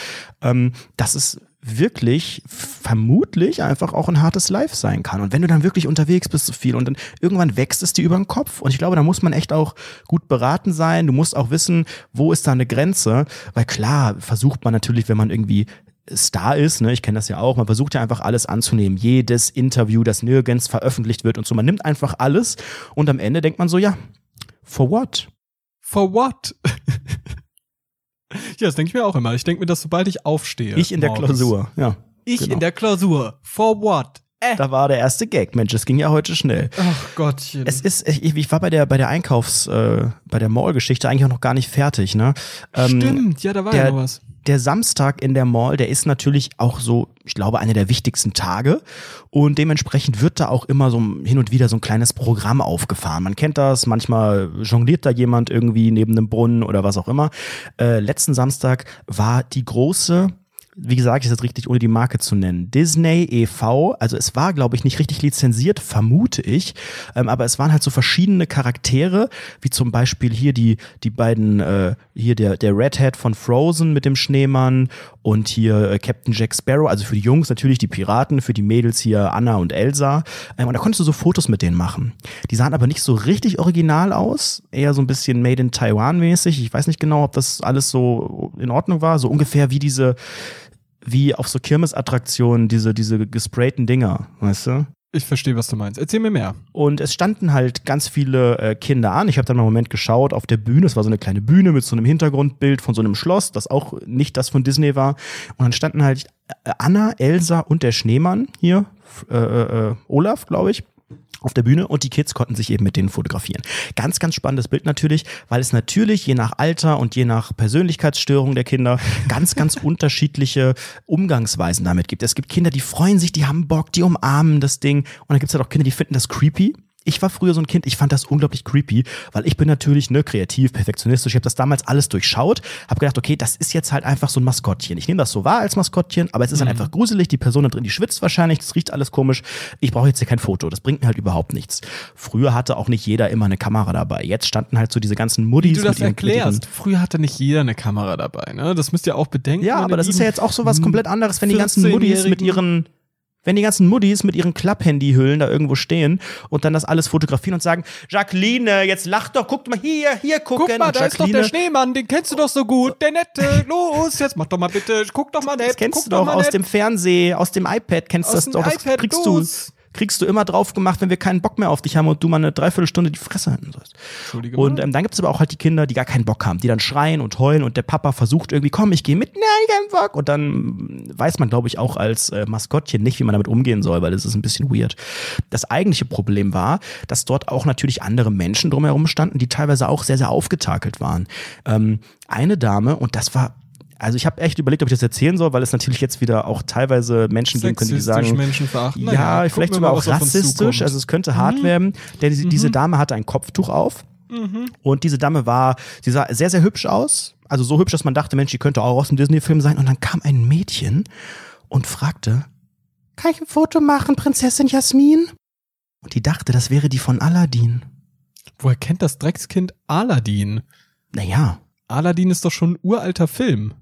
Speaker 2: ähm, dass es wirklich vermutlich einfach auch ein hartes Life sein kann. Und wenn du dann wirklich unterwegs bist so viel und dann irgendwann wächst es dir über den Kopf. Und ich glaube, da muss man echt auch gut beraten sein. Du musst auch wissen, wo ist da eine Grenze. Weil klar, versucht man natürlich, wenn man irgendwie Star ist, ne, ich kenne das ja auch, man versucht ja einfach alles anzunehmen. Jedes Interview, das nirgends veröffentlicht wird und so. Man nimmt einfach alles und am Ende denkt man so, ja, for what?
Speaker 1: For what? ja, das denke ich mir auch immer. Ich denke mir, dass sobald ich aufstehe.
Speaker 2: Ich in der
Speaker 1: morgens-
Speaker 2: Klausur, ja.
Speaker 1: Ich
Speaker 2: genau.
Speaker 1: in der Klausur. For what? Äh.
Speaker 2: Da war der erste Gag. Mensch, es ging ja heute schnell.
Speaker 1: Ach Gottchen.
Speaker 2: Es ist, ich, ich war bei der, bei der Einkaufs-, äh, bei der Mall-Geschichte eigentlich auch noch gar nicht fertig, ne? Ähm,
Speaker 1: Stimmt, ja, da war
Speaker 2: der-
Speaker 1: ja noch was.
Speaker 2: Der Samstag in der Mall, der ist natürlich auch so, ich glaube, einer der wichtigsten Tage. Und dementsprechend wird da auch immer so hin und wieder so ein kleines Programm aufgefahren. Man kennt das, manchmal jongliert da jemand irgendwie neben einem Brunnen oder was auch immer. Äh, letzten Samstag war die große wie gesagt, ist das richtig, ohne die Marke zu nennen. Disney e.V., also es war, glaube ich, nicht richtig lizenziert, vermute ich, ähm, aber es waren halt so verschiedene Charaktere, wie zum Beispiel hier die, die beiden, äh, hier der, der Redhead von Frozen mit dem Schneemann und hier äh, Captain Jack Sparrow, also für die Jungs natürlich die Piraten, für die Mädels hier Anna und Elsa. Ähm, und da konntest du so Fotos mit denen machen. Die sahen aber nicht so richtig original aus, eher so ein bisschen Made in Taiwan mäßig. Ich weiß nicht genau, ob das alles so in Ordnung war, so ungefähr wie diese wie auf so Kirmesattraktionen diese, diese gesprayten Dinger, weißt du?
Speaker 1: Ich verstehe, was du meinst. Erzähl mir mehr.
Speaker 2: Und es standen halt ganz viele äh, Kinder an. Ich habe dann mal einen Moment geschaut auf der Bühne. Es war so eine kleine Bühne mit so einem Hintergrundbild von so einem Schloss, das auch nicht das von Disney war. Und dann standen halt äh, Anna, Elsa und der Schneemann hier, äh, äh, Olaf, glaube ich auf der Bühne und die Kids konnten sich eben mit denen fotografieren. Ganz, ganz spannendes Bild natürlich, weil es natürlich je nach Alter und je nach Persönlichkeitsstörung der Kinder ganz, ganz unterschiedliche Umgangsweisen damit gibt. Es gibt Kinder, die freuen sich, die haben Bock, die umarmen das Ding und dann gibt es halt auch Kinder, die finden das creepy ich war früher so ein Kind, ich fand das unglaublich creepy, weil ich bin natürlich ne, kreativ, perfektionistisch. Ich habe das damals alles durchschaut, habe gedacht, okay, das ist jetzt halt einfach so ein Maskottchen. Ich nehme das so wahr als Maskottchen, aber es ist mhm. dann einfach gruselig. Die Person da drin, die schwitzt wahrscheinlich, das riecht alles komisch. Ich brauche jetzt hier kein Foto, das bringt mir halt überhaupt nichts. Früher hatte auch nicht jeder immer eine Kamera dabei. Jetzt standen halt so diese ganzen Muddis.
Speaker 1: Wie du das erklärst, früher hatte nicht jeder eine Kamera dabei. Ne? Das müsst ihr auch bedenken.
Speaker 2: Ja, aber das ist ja jetzt auch so was komplett anderes, wenn die ganzen Muddis mit ihren wenn die ganzen Muddis mit ihren Klapphandyhüllen da irgendwo stehen und dann das alles fotografieren und sagen, Jacqueline, jetzt lach doch, guck mal hier, hier gucken.
Speaker 1: Guck mal, da ist doch der Schneemann, den kennst du doch so gut, der nette, los, jetzt mach doch mal bitte, guck doch mal nett.
Speaker 2: Das kennst du doch aus nett. dem Fernsehen, aus dem iPad, kennst du das doch, das kriegst los. du kriegst du immer drauf gemacht, wenn wir keinen Bock mehr auf dich haben und du mal eine Dreiviertelstunde die Fresse halten sollst. Und ähm, dann gibt es aber auch halt die Kinder, die gar keinen Bock haben, die dann schreien und heulen und der Papa versucht irgendwie, komm, ich gehe mit, nein, keinen Bock. Und dann weiß man, glaube ich, auch als äh, Maskottchen nicht, wie man damit umgehen soll, weil das ist ein bisschen weird. Das eigentliche Problem war, dass dort auch natürlich andere Menschen drumherum standen, die teilweise auch sehr, sehr aufgetakelt waren. Ähm, eine Dame, und das war also ich habe echt überlegt, ob ich das erzählen soll, weil es natürlich jetzt wieder auch teilweise Menschen geben können, die sagen,
Speaker 1: Menschen verachten.
Speaker 2: Ja, ja vielleicht sogar auch rassistisch. Also es könnte hart mhm. werden. Denn diese, mhm. diese Dame hatte ein Kopftuch auf. Mhm. Und diese Dame war, sie sah sehr, sehr hübsch aus. Also so hübsch, dass man dachte, Mensch, die könnte auch aus einem Disney-Film sein. Und dann kam ein Mädchen und fragte, kann ich ein Foto machen, Prinzessin Jasmin? Und die dachte, das wäre die von Aladdin.
Speaker 1: Woher kennt das Dreckskind Aladdin?
Speaker 2: Naja.
Speaker 1: Aladdin ist doch schon ein uralter Film.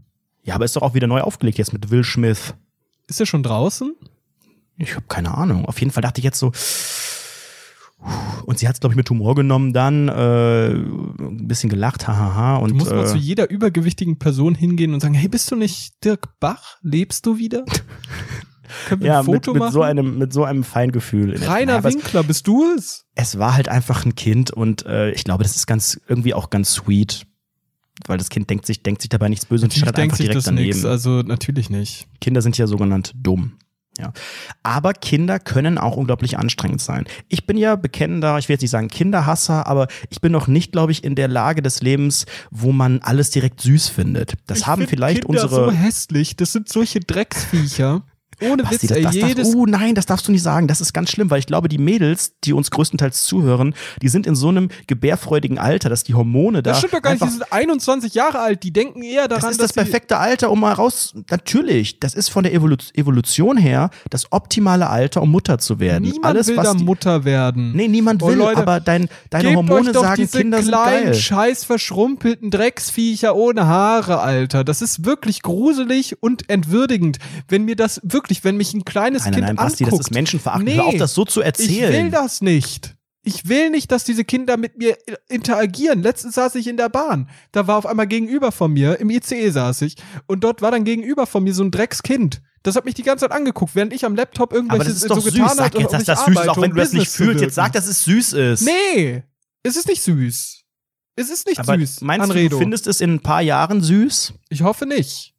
Speaker 2: Ja, aber ist doch auch wieder neu aufgelegt jetzt mit Will Smith.
Speaker 1: Ist er schon draußen?
Speaker 2: Ich habe keine Ahnung. Auf jeden Fall dachte ich jetzt so. Und sie hat es, glaube ich, mit Humor genommen dann, äh, ein bisschen gelacht, hahaha. Und,
Speaker 1: du musst
Speaker 2: äh,
Speaker 1: mal zu jeder übergewichtigen Person hingehen und sagen, hey, bist du nicht Dirk Bach? Lebst du wieder?
Speaker 2: Können wir ja, ein Foto mit, mit machen? So einem, mit so einem Feingefühl.
Speaker 1: Rainer Winkler, bist du es?
Speaker 2: Es war halt einfach ein Kind und äh, ich glaube, das ist ganz irgendwie auch ganz sweet weil das Kind denkt sich, denkt sich dabei nichts Böses und steht einfach direkt das daneben. Nix,
Speaker 1: also natürlich nicht.
Speaker 2: Kinder sind ja sogenannt dumm. Ja. Aber Kinder können auch unglaublich anstrengend sein. Ich bin ja bekennender, ich will jetzt nicht sagen Kinderhasser, aber ich bin noch nicht, glaube ich, in der Lage des Lebens, wo man alles direkt süß findet. Das ich haben vielleicht
Speaker 1: Kinder
Speaker 2: unsere.
Speaker 1: so hässlich, das sind solche Drecksviecher. Ohne Basti, Witz,
Speaker 2: das, das jedes. Darf, oh nein, das darfst du nicht sagen. Das ist ganz schlimm, weil ich glaube, die Mädels, die uns größtenteils zuhören, die sind in so einem gebärfreudigen Alter, dass die Hormone da.
Speaker 1: Das stimmt doch gar nicht, die sind 21 Jahre alt, die denken eher daran,
Speaker 2: das ist das perfekte Alter, um mal raus. Natürlich, das ist von der Evolution her das optimale Alter, um Mutter zu werden.
Speaker 1: Niemand Alles, will da die, Mutter werden.
Speaker 2: Nee, niemand oh, will, Leute, aber dein, deine Hormone sagen, Kinder
Speaker 1: sind kleinen,
Speaker 2: geil.
Speaker 1: scheiß verschrumpelten Drecksviecher ohne Haare, Alter. Das ist wirklich gruselig und entwürdigend. Wenn mir das wirklich, wenn mich ein kleines nein, nein, Kind nein, Basti,
Speaker 2: anguckt. das ist menschenverachtend. Nee, Hör auf, das so zu erzählen.
Speaker 1: Ich will das nicht. Ich will nicht, dass diese Kinder mit mir interagieren. Letztens saß ich in der Bahn. Da war auf einmal gegenüber von mir, im ICE saß ich, und dort war dann gegenüber von mir so ein Dreckskind. Das hat mich die ganze Zeit angeguckt, während ich am Laptop irgendwelche
Speaker 2: Aber das ist doch so süß. getan sag jetzt, dass das süß ist, auch wenn du das nicht fühlst. Jetzt sag, dass es süß ist.
Speaker 1: Nee, es ist nicht süß. Es ist nicht
Speaker 2: Aber
Speaker 1: süß.
Speaker 2: Meinst Anredo. du, du findest es in ein paar Jahren süß?
Speaker 1: Ich hoffe nicht.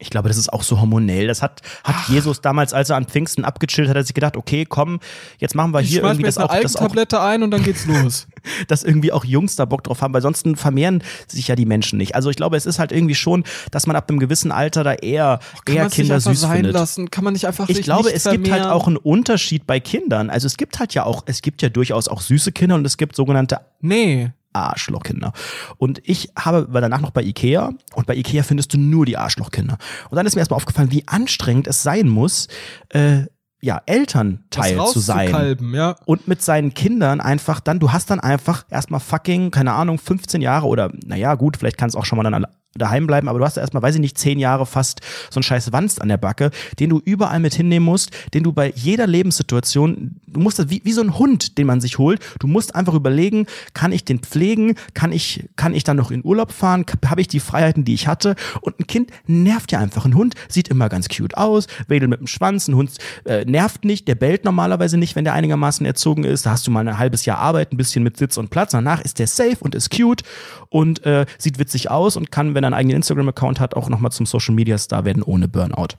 Speaker 2: Ich glaube, das ist auch so hormonell. Das hat, hat Jesus damals, als er an Pfingsten abgechillt hat, hat er sich gedacht, okay, komm, jetzt machen wir
Speaker 1: ich
Speaker 2: hier irgendwie
Speaker 1: das
Speaker 2: auch.
Speaker 1: Das Tablette ein und dann geht's los.
Speaker 2: dass irgendwie auch Jungs da Bock drauf haben, weil sonst vermehren sich ja die Menschen nicht. Also ich glaube, es ist halt irgendwie schon, dass man ab einem gewissen Alter da eher,
Speaker 1: kann
Speaker 2: eher Kinder süß
Speaker 1: sein
Speaker 2: findet.
Speaker 1: Lassen? Kann man nicht einfach
Speaker 2: Ich glaube, es
Speaker 1: vermehren?
Speaker 2: gibt halt auch einen Unterschied bei Kindern. Also es gibt halt ja auch, es gibt ja durchaus auch süße Kinder und es gibt sogenannte
Speaker 1: Nee
Speaker 2: Arschlochkinder. Und ich habe, war danach noch bei Ikea und bei Ikea findest du nur die Arschlochkinder. Und dann ist mir erstmal aufgefallen, wie anstrengend es sein muss, äh, ja, Elternteil zu sein.
Speaker 1: Ja.
Speaker 2: Und mit seinen Kindern einfach dann, du hast dann einfach erstmal fucking, keine Ahnung, 15 Jahre oder, naja, gut, vielleicht kann es auch schon mal dann alle daheim bleiben, aber du hast erstmal, weiß ich nicht, 10 Jahre fast so einen scheiß Wanst an der Backe, den du überall mit hinnehmen musst, den du bei jeder Lebenssituation, du musst das wie, wie so ein Hund, den man sich holt, du musst einfach überlegen, kann ich den pflegen, kann ich, kann ich dann noch in Urlaub fahren, habe ich die Freiheiten, die ich hatte? Und ein Kind nervt ja einfach. Ein Hund sieht immer ganz cute aus, wedelt mit dem Schwanz, ein Hund äh, nervt nicht, der bellt normalerweise nicht, wenn der einigermaßen erzogen ist, da hast du mal ein halbes Jahr Arbeit, ein bisschen mit Sitz und Platz, danach ist der safe und ist cute und äh, sieht witzig aus und kann, wenn er einen eigenen Instagram-Account hat, auch nochmal zum Social-Media-Star werden ohne Burnout.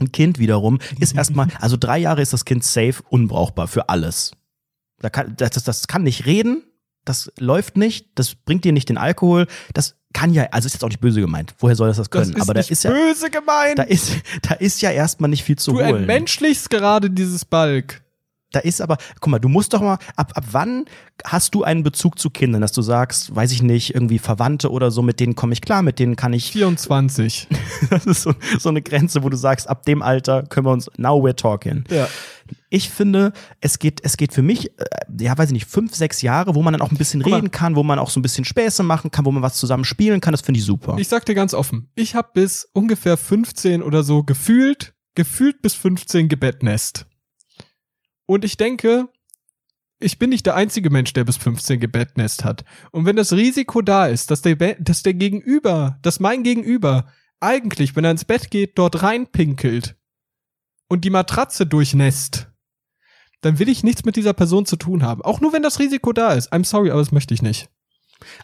Speaker 2: Ein Kind wiederum ist erstmal, also drei Jahre ist das Kind safe, unbrauchbar für alles. Da kann, das, das, das kann nicht reden, das läuft nicht, das bringt dir nicht den Alkohol, das kann ja, also ist jetzt auch nicht böse gemeint. Woher soll das das
Speaker 1: Das
Speaker 2: können?
Speaker 1: ist
Speaker 2: Aber da
Speaker 1: nicht
Speaker 2: ist ja,
Speaker 1: böse gemeint.
Speaker 2: da ist, da ist ja erstmal nicht viel zu
Speaker 1: du
Speaker 2: holen.
Speaker 1: entmenschlichst gerade dieses Balk.
Speaker 2: Da ist aber, guck mal, du musst doch mal, ab, ab wann hast du einen Bezug zu Kindern, dass du sagst, weiß ich nicht, irgendwie Verwandte oder so, mit denen komme ich klar, mit denen kann ich,
Speaker 1: 24.
Speaker 2: das ist so, so eine Grenze, wo du sagst, ab dem Alter können wir uns, now we're talking.
Speaker 1: Ja.
Speaker 2: Ich finde, es geht, es geht für mich, äh, ja, weiß ich nicht, fünf, sechs Jahre, wo man dann auch ein bisschen
Speaker 1: mal.
Speaker 2: reden kann, wo man auch so ein bisschen Späße machen kann, wo man was zusammen spielen kann, das finde ich super.
Speaker 1: Ich sag dir ganz offen, ich habe bis ungefähr 15 oder so gefühlt, gefühlt bis 15 gebettnest. Und ich denke, ich bin nicht der einzige Mensch, der bis 15 gebettnest hat. Und wenn das Risiko da ist, dass der, Be dass der Gegenüber, dass mein Gegenüber eigentlich, wenn er ins Bett geht, dort reinpinkelt und die Matratze durchnässt, dann will ich nichts mit dieser Person zu tun haben. Auch nur wenn das Risiko da ist. I'm sorry, aber das möchte ich nicht.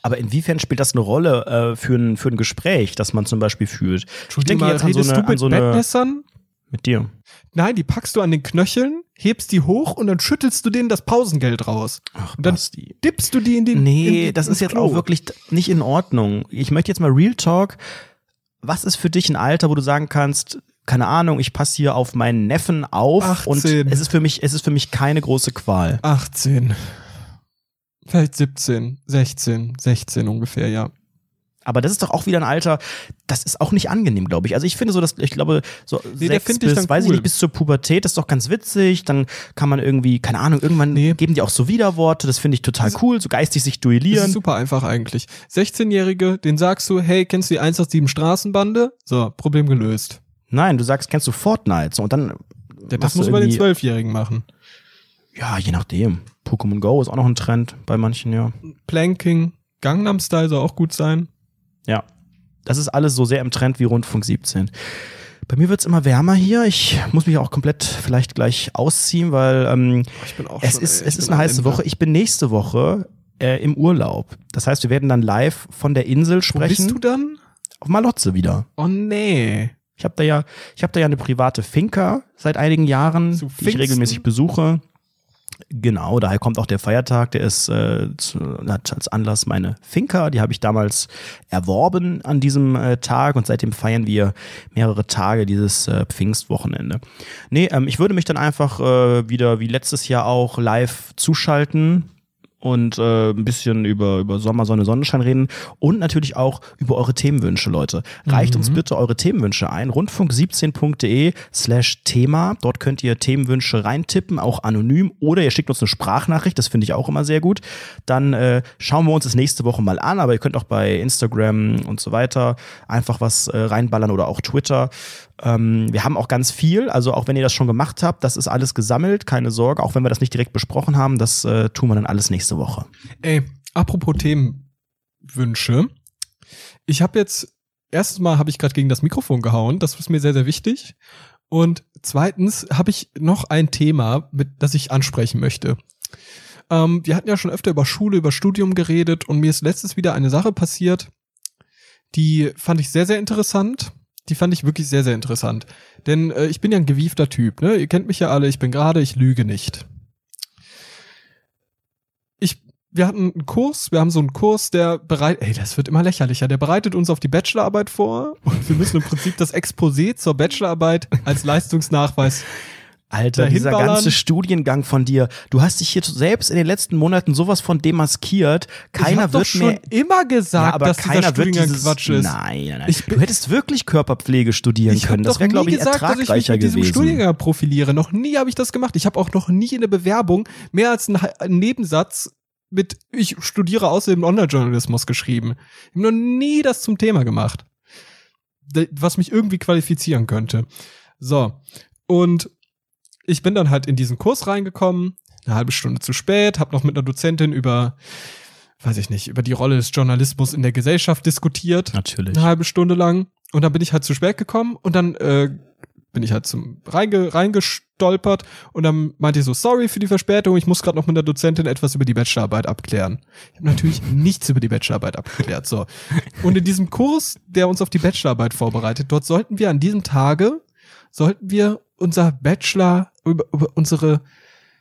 Speaker 2: Aber inwiefern spielt das eine Rolle äh, für, ein, für ein Gespräch, das man zum Beispiel führt? Ich denke
Speaker 1: mal,
Speaker 2: jetzt an so eine,
Speaker 1: du
Speaker 2: an so eine
Speaker 1: Bettnässern?
Speaker 2: Mit dir.
Speaker 1: Nein, die packst du an den Knöcheln, hebst die hoch und dann schüttelst du denen das Pausengeld raus.
Speaker 2: Ach,
Speaker 1: Und dann
Speaker 2: Basti.
Speaker 1: dippst du die in den. in
Speaker 2: Nee,
Speaker 1: die,
Speaker 2: das
Speaker 1: ins
Speaker 2: ist jetzt
Speaker 1: Klo.
Speaker 2: auch wirklich nicht in Ordnung. Ich möchte jetzt mal Real Talk. Was ist für dich ein Alter, wo du sagen kannst, keine Ahnung, ich passe hier auf meinen Neffen auf und
Speaker 1: 18.
Speaker 2: es ist für mich, es ist für mich keine große Qual.
Speaker 1: 18. Vielleicht 17, 16, 16 ungefähr, ja.
Speaker 2: Aber das ist doch auch wieder ein Alter, das ist auch nicht angenehm, glaube ich. Also ich finde so, dass ich glaube, so
Speaker 1: Nee,
Speaker 2: sechs
Speaker 1: ich
Speaker 2: bis,
Speaker 1: dann
Speaker 2: weiß ich
Speaker 1: cool.
Speaker 2: nicht, bis zur Pubertät ist doch ganz witzig. Dann kann man irgendwie, keine Ahnung, irgendwann
Speaker 1: Nee.
Speaker 2: geben die auch so Widerworte. Das finde ich total
Speaker 1: Das-
Speaker 2: cool, so geistig sich
Speaker 1: Das
Speaker 2: duellieren.
Speaker 1: ist super einfach eigentlich. 16-Jährige, den sagst du, hey, kennst du die 187 Straßenbande? So, Problem gelöst.
Speaker 2: Nein, du sagst, kennst du Fortnite? So, und dann
Speaker 1: Ja, das muss man den 12-Jährigen machen.
Speaker 2: Ja, je nachdem. Pokémon Go ist auch noch ein Trend bei manchen, ja.
Speaker 1: Planking, Gangnam Style soll auch gut sein.
Speaker 2: Ja. Das ist alles so sehr im Trend wie Rundfunk 17. Bei mir wird's immer wärmer hier. Ich muss mich auch komplett vielleicht gleich ausziehen, weil ähm,
Speaker 1: Ich bin auch
Speaker 2: es
Speaker 1: schon,
Speaker 2: ist,
Speaker 1: ey,
Speaker 2: es ist eine heiße. Woche. Ich bin nächste Woche äh, im Urlaub. Das heißt, wir werden dann live von der Insel
Speaker 1: Wo
Speaker 2: sprechen.
Speaker 1: bist du dann?
Speaker 2: Auf Malotze wieder.
Speaker 1: Oh nee.
Speaker 2: Ich habe da ja, ich habe da ja eine private Finca seit einigen Jahren,
Speaker 1: Zu
Speaker 2: die ich regelmäßig besuche. Genau, daher kommt auch der Feiertag, der ist äh, zu, hat als Anlass meine Finca, die habe ich damals erworben an diesem äh, Tag und seitdem feiern wir mehrere Tage dieses äh, Pfingstwochenende. Nee, ähm, ich würde mich dann einfach äh, wieder wie letztes Jahr auch live zuschalten und äh, ein bisschen über, über Sommer, Sonne, Sonnenschein reden und natürlich auch über eure Themenwünsche, Leute. Reicht uns bitte eure Themenwünsche ein. Rundfunk17.de slash Thema. Dort könnt ihr Themenwünsche reintippen, auch anonym oder ihr schickt uns eine Sprachnachricht, das finde ich auch immer sehr gut. Dann äh, schauen wir uns das nächste Woche mal an, aber ihr könnt auch bei Instagram und so weiter einfach was äh, reinballern oder auch Twitter. Ähm, wir haben auch ganz viel, also auch wenn ihr das schon gemacht habt, das ist alles gesammelt, keine Sorge, auch wenn wir das nicht direkt besprochen haben, das äh, tun wir dann alles nächste Woche.
Speaker 1: Ey, apropos Themenwünsche. Ich habe jetzt, erstens mal habe ich gerade gegen das Mikrofon gehauen, das ist mir sehr, sehr wichtig. Und zweitens habe ich noch ein Thema, mit, das ich ansprechen möchte. Ähm, wir hatten ja schon öfter über Schule, über Studium geredet und mir ist letztens wieder eine Sache passiert, die fand ich sehr, sehr interessant. Die fand ich wirklich sehr, sehr interessant. Denn äh, ich bin ja ein gewiefter Typ, ne? Ihr kennt mich ja alle, ich bin gerade, ich lüge nicht. Ich, wir hatten einen Kurs, wir haben so einen Kurs, der bereit, ey, das wird immer lächerlicher, der bereitet uns auf die Bachelorarbeit vor und wir müssen im Prinzip das Exposé zur Bachelorarbeit als Leistungsnachweis
Speaker 2: Alter, dieser
Speaker 1: ballern.
Speaker 2: ganze Studiengang von dir. Du hast dich hier selbst in den letzten Monaten sowas von demaskiert.
Speaker 1: ich
Speaker 2: Keiner
Speaker 1: doch
Speaker 2: wird
Speaker 1: schon
Speaker 2: mehr.
Speaker 1: immer gesagt,
Speaker 2: Ja, aber
Speaker 1: dass dieser
Speaker 2: keiner wird
Speaker 1: Studiengang
Speaker 2: dieses,
Speaker 1: Quatsch ist.
Speaker 2: Nein, nein, nein.
Speaker 1: Ich
Speaker 2: du hättest wirklich Körperpflege studieren
Speaker 1: Ich
Speaker 2: können. Das
Speaker 1: doch
Speaker 2: wäre, glaube ich,
Speaker 1: gesagt, dass ich mich
Speaker 2: ertragreicher
Speaker 1: mit diesem
Speaker 2: gewesen.
Speaker 1: Studiengang profiliere. Noch nie habe ich das gemacht. Ich habe auch noch nie in der Bewerbung mehr als einen, Nebensatz mit ich studiere außerdem Online-Journalismus geschrieben. Ich habe noch nie das zum Thema gemacht. Was mich irgendwie qualifizieren könnte. So. Und ich bin dann halt in diesen Kurs reingekommen, eine halbe Stunde zu spät, habe noch mit einer Dozentin über, weiß ich nicht, über die Rolle des Journalismus in der Gesellschaft diskutiert
Speaker 2: Natürlich.
Speaker 1: eine halbe Stunde lang und dann bin ich halt zu spät gekommen und dann äh, bin ich halt zum reinge, reingestolpert und dann meinte ich so sorry für die Verspätung, ich muss gerade noch mit der Dozentin etwas über die Bachelorarbeit abklären. Ich habe natürlich nichts über die Bachelorarbeit abgeklärt, so. Und in diesem Kurs, der uns auf die Bachelorarbeit vorbereitet, dort sollten wir an diesem Tage sollten wir unser Bachelor über, über unsere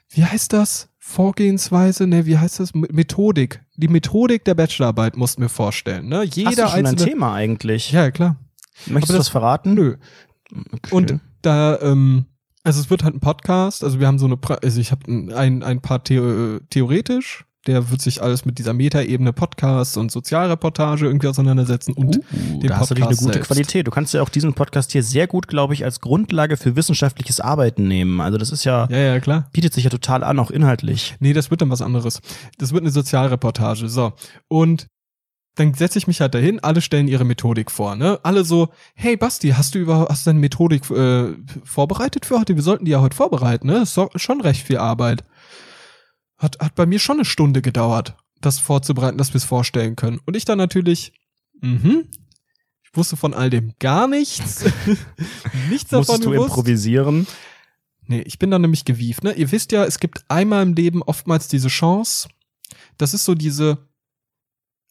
Speaker 1: wie heißt das? Vorgehensweise, ne, wie heißt das? Methodik. Die Methodik der Bachelorarbeit mussten wir vorstellen, ne? Jeder
Speaker 2: Hast du schon ein
Speaker 1: einzelne
Speaker 2: Thema eigentlich?
Speaker 1: ja, klar.
Speaker 2: Möchtest du
Speaker 1: das-
Speaker 2: das verraten?
Speaker 1: Nö.
Speaker 2: Okay.
Speaker 1: Und da, ähm, also es wird halt ein Podcast, also wir haben so eine, pra also ich habe ein, ein paar The theoretisch, der wird sich alles mit dieser Metaebene Podcast und Sozialreportage irgendwie auseinandersetzen und
Speaker 2: Uh,
Speaker 1: den
Speaker 2: da hast du dich eine
Speaker 1: Podcast
Speaker 2: gute
Speaker 1: selbst.
Speaker 2: Qualität. Du kannst ja auch diesen Podcast hier sehr gut, glaube ich, als Grundlage für wissenschaftliches Arbeiten nehmen. Also das ist ja,
Speaker 1: Ja, ja, klar.
Speaker 2: bietet sich ja total an, auch inhaltlich.
Speaker 1: Nee, das wird dann was anderes. Das wird eine Sozialreportage. So. Und dann setze ich mich halt dahin, alle stellen ihre Methodik vor, ne? Alle so, hey Basti, hast du über, hast du deine Methodik äh, vorbereitet für heute? Wir sollten die ja heute vorbereiten, ne? Ist so, schon recht viel Arbeit. Hat, hat bei mir schon eine Stunde gedauert, das vorzubereiten, dass wir es vorstellen können. Und ich dann natürlich, mhm. Ich wusste von all dem gar nichts. nichts davon
Speaker 2: Musstest du
Speaker 1: gewusst.
Speaker 2: improvisieren?
Speaker 1: Nee, ich bin dann nämlich gewieft, ne? Ihr wisst ja, es gibt einmal im Leben oftmals diese Chance. Das ist so diese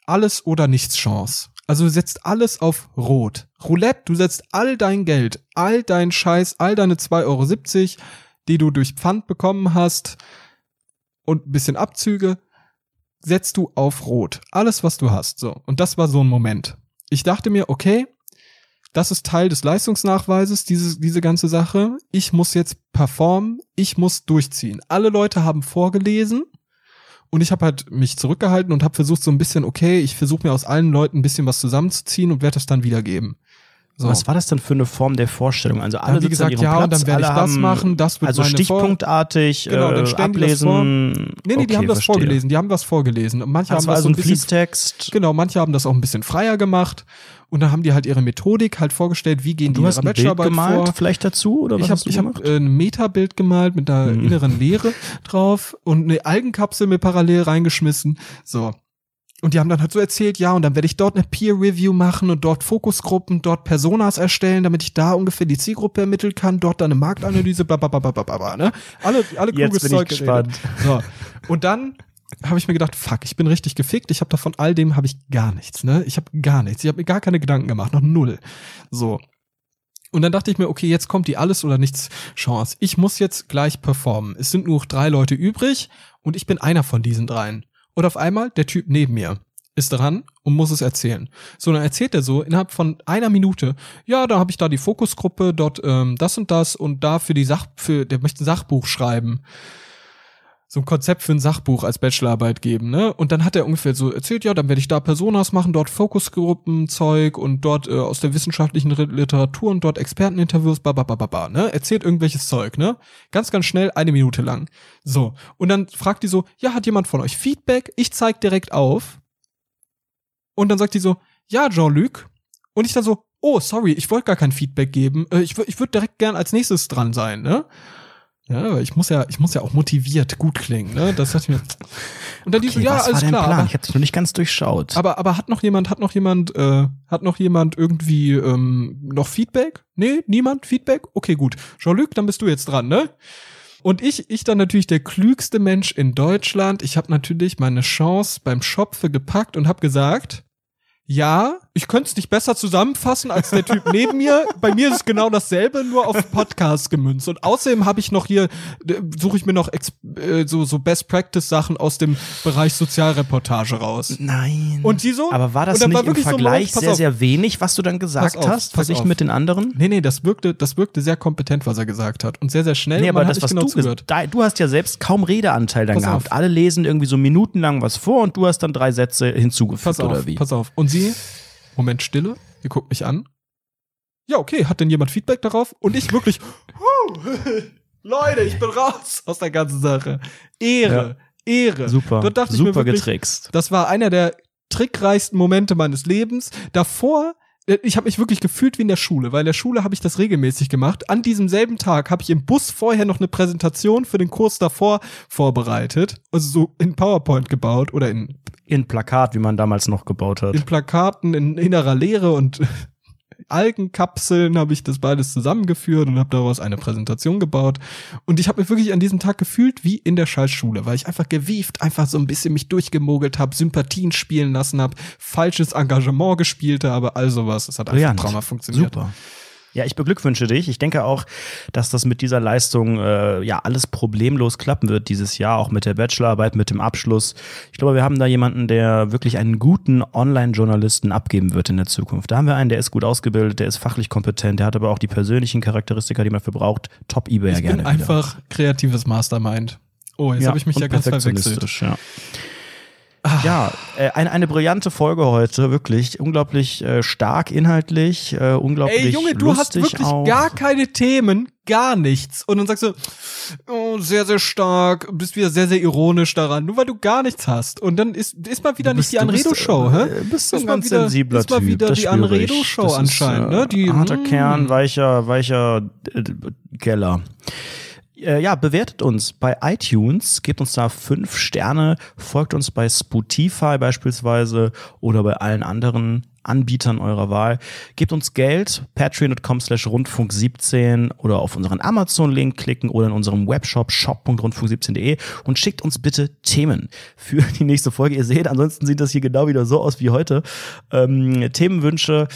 Speaker 1: alles oder nichts Chance. Also du setzt alles auf Rot. Roulette, du setzt all dein Geld, all dein Scheiß, all deine 2,70 Euro, die du durch Pfand bekommen hast und ein bisschen Abzüge, setzt du auf Rot. Alles, was du hast. So. Und das war so ein Moment. Ich dachte mir, okay, das ist Teil des Leistungsnachweises, diese, diese ganze Sache. Ich muss jetzt performen, ich muss durchziehen. Alle Leute haben vorgelesen und ich habe halt mich zurückgehalten und habe versucht so ein bisschen, okay, ich versuche mir aus allen Leuten ein bisschen was zusammenzuziehen und werde das dann wiedergeben. So.
Speaker 2: Was war das denn für eine Form der Vorstellung? Also alle an
Speaker 1: gesagt, ja, und
Speaker 2: Platz,
Speaker 1: dann werde ich das
Speaker 2: haben-
Speaker 1: machen, das wird
Speaker 2: Also stichpunktartig
Speaker 1: Genau, dann
Speaker 2: äh,
Speaker 1: die
Speaker 2: ablesen.
Speaker 1: Nee, nee, die
Speaker 2: Okay,
Speaker 1: haben das
Speaker 2: verstehe.
Speaker 1: vorgelesen, die haben was vorgelesen. Und manche
Speaker 2: Das
Speaker 1: haben
Speaker 2: war
Speaker 1: das
Speaker 2: also
Speaker 1: so
Speaker 2: ein
Speaker 1: ein bisschen
Speaker 2: Fließtext.
Speaker 1: Genau, manche haben das auch ein bisschen freier gemacht und dann haben die halt ihre Methodik halt vorgestellt, wie gehen die
Speaker 2: Du hast
Speaker 1: ihrer
Speaker 2: ein Bild
Speaker 1: Bachelorarbeit
Speaker 2: gemalt,
Speaker 1: vor.
Speaker 2: vielleicht dazu? Oder was
Speaker 1: Ich habe
Speaker 2: hast du
Speaker 1: ich
Speaker 2: gemacht?
Speaker 1: hab, äh, ein Metabild gemalt mit einer
Speaker 2: Hm.
Speaker 1: inneren Leere drauf und eine Algenkapsel mir parallel reingeschmissen. So. Und die haben dann halt so erzählt, ja, und dann werde ich dort eine Peer Review machen und dort Fokusgruppen, dort Personas erstellen, damit ich da ungefähr die Zielgruppe ermitteln kann, dort dann eine Marktanalyse, bla bla bla bla bla bla, bla ne? Alle, alle
Speaker 2: Jetzt
Speaker 1: kluges
Speaker 2: bin
Speaker 1: Zeug
Speaker 2: ich gespannt.
Speaker 1: So. Und dann habe ich mir gedacht, fuck, ich bin richtig gefickt. Ich habe davon all dem habe ich gar nichts, ne? Ich habe gar nichts. Ich habe mir gar keine Gedanken gemacht, noch null. So. Und dann dachte ich mir, okay, jetzt kommt die alles oder nichts Chance. Ich muss jetzt gleich performen. Es sind nur noch drei Leute übrig und ich bin einer von diesen dreien. Und auf einmal der Typ neben mir ist dran und muss es erzählen. So, dann erzählt er so innerhalb von einer Minute, ja, da habe ich da die Fokusgruppe, dort ähm, das und das und da für die Sach, für, der möchte ein Sachbuch schreiben so ein Konzept für ein Sachbuch als Bachelorarbeit geben, ne? Und dann hat er ungefähr so erzählt, ja, dann werde ich da Personas machen, dort Fokusgruppenzeug und dort äh, aus der wissenschaftlichen Literatur und dort Experteninterviews, ba, ba, ba, ba, ba, ne? Erzählt irgendwelches Zeug, ne? Ganz, ganz schnell, eine Minute lang. So. Und dann fragt die so, ja, hat jemand von euch Feedback? Ich zeig direkt auf. Und dann sagt die so, ja, Jean-Luc. Und ich dann so, oh, sorry, ich wollte gar kein Feedback geben. Äh, ich ich würde direkt gern als nächstes dran sein, ne? Ja, aber ich muss ja, ich muss ja auch motiviert gut klingen, ne? Das hat mir. Und dann die so,
Speaker 2: Okay,
Speaker 1: ja,
Speaker 2: was
Speaker 1: alles
Speaker 2: war dein
Speaker 1: klar.
Speaker 2: Plan? Ich habe noch nicht ganz durchschaut.
Speaker 1: aber, aber hat noch jemand, hat noch jemand, äh, hat noch jemand irgendwie ähm, noch Feedback? Nee, niemand Feedback? Okay, gut. Jean-Luc, dann bist du jetzt dran, ne? Und ich, ich dann natürlich der klügste Mensch in Deutschland. Ich habe natürlich meine Chance beim Schopfe gepackt und habe gesagt, ja, ich könnte es nicht besser zusammenfassen als der Typ neben mir. Bei mir ist es genau dasselbe, nur auf Podcast gemünzt. Und außerdem habe ich noch hier, äh, suche ich mir noch äh, so, so Best Practice Sachen aus dem Bereich Sozialreportage raus.
Speaker 2: Nein.
Speaker 1: Und die so?
Speaker 2: Aber war das nicht
Speaker 1: war
Speaker 2: im
Speaker 1: wirklich so
Speaker 2: Vergleich
Speaker 1: Moment,
Speaker 2: sehr,
Speaker 1: auf.
Speaker 2: sehr wenig, was du dann gesagt
Speaker 1: auf,
Speaker 2: hast, verglichen mit den anderen?
Speaker 1: Nee, nee, das wirkte, das wirkte sehr kompetent, was er gesagt hat. Und sehr, sehr schnell.
Speaker 2: Nee, aber das, was
Speaker 1: genau
Speaker 2: du gesagt du hast ja selbst kaum Redeanteil dann
Speaker 1: Pass
Speaker 2: gehabt.
Speaker 1: auf.
Speaker 2: Alle lesen irgendwie so minutenlang was vor und du hast dann drei Sätze hinzugefügt
Speaker 1: Pass auf,
Speaker 2: oder wie?
Speaker 1: pass auf. Und sie, Moment Stille, ihr guckt mich an. Ja, okay, hat denn jemand Feedback darauf? Und ich wirklich, huh, Leute, ich bin raus aus der ganzen Sache. Ehre, Ehre.
Speaker 2: Super,
Speaker 1: Da dachte ich
Speaker 2: super
Speaker 1: mir wirklich,
Speaker 2: getrickst.
Speaker 1: Das war einer der trickreichsten Momente meines Lebens. Davor, ich habe mich wirklich gefühlt wie in der Schule, weil in der Schule habe ich das regelmäßig gemacht. An diesem selben Tag habe ich im Bus vorher noch eine Präsentation für den Kurs davor vorbereitet, also so in PowerPoint gebaut oder in,
Speaker 2: In Plakat, wie man damals noch gebaut hat.
Speaker 1: in Plakaten in innerer Lehre und Algenkapseln habe ich das beides zusammengeführt und habe daraus eine Präsentation gebaut. Und ich habe mich wirklich an diesem Tag gefühlt wie in der Scheißschule, weil ich einfach gewieft, einfach so ein bisschen mich durchgemogelt habe, Sympathien spielen lassen habe, falsches Engagement gespielt habe, all sowas. Es hat
Speaker 2: Brillant.
Speaker 1: einfach traumhaft funktioniert.
Speaker 2: Super. Ja, ich beglückwünsche dich. Ich denke auch, dass das mit dieser Leistung äh, ja alles problemlos klappen wird dieses Jahr, auch mit der Bachelorarbeit, mit dem Abschluss. Ich glaube, wir haben da jemanden, der wirklich einen guten Online-Journalisten abgeben wird in der Zukunft. Da haben wir einen, der ist gut ausgebildet, der ist fachlich kompetent, der hat aber auch die persönlichen Charakteristika, die man dafür braucht. Top eBay ja
Speaker 1: Ich
Speaker 2: gerne.
Speaker 1: bin
Speaker 2: wieder.
Speaker 1: einfach kreatives Mastermind. Oh, jetzt habe ich mich ja ganz verwechselt.
Speaker 2: Ja. Ja, äh, eine, eine brillante Folge heute, wirklich unglaublich äh, stark inhaltlich, äh, unglaublich
Speaker 1: Ey, Junge, du hast wirklich
Speaker 2: auch.
Speaker 1: gar keine Themen, gar nichts. Und dann sagst du, oh, sehr, sehr stark, bist wieder sehr, sehr ironisch daran, nur weil du gar nichts hast. Und dann ist, ist mal wieder
Speaker 2: Du
Speaker 1: nicht
Speaker 2: bist-
Speaker 1: die
Speaker 2: du bist,
Speaker 1: Anredo-Show,
Speaker 2: äh,
Speaker 1: hä?
Speaker 2: Bist du
Speaker 1: Ist
Speaker 2: ein ganz
Speaker 1: wieder-
Speaker 2: sensibler
Speaker 1: ist mal
Speaker 2: Typ.
Speaker 1: wieder
Speaker 2: das
Speaker 1: die. Anredo-Show
Speaker 2: ist,
Speaker 1: anscheinend, ne? Die-
Speaker 2: harter
Speaker 1: mm.
Speaker 2: Kern, weicher, weicher äh, Keller. Äh, ja, bewertet uns bei iTunes, gebt uns da fünf Sterne, folgt uns bei Spotify beispielsweise oder bei allen anderen Anbietern eurer Wahl. Gebt uns Geld, patreon.com slash rundfunk 17 oder auf unseren Amazon-Link klicken oder in unserem Webshop shop.rundfunk17.de und schickt uns bitte Themen für die nächste Folge. Ihr seht, ansonsten sieht das hier genau wieder so aus wie heute. Ähm, Themenwünsche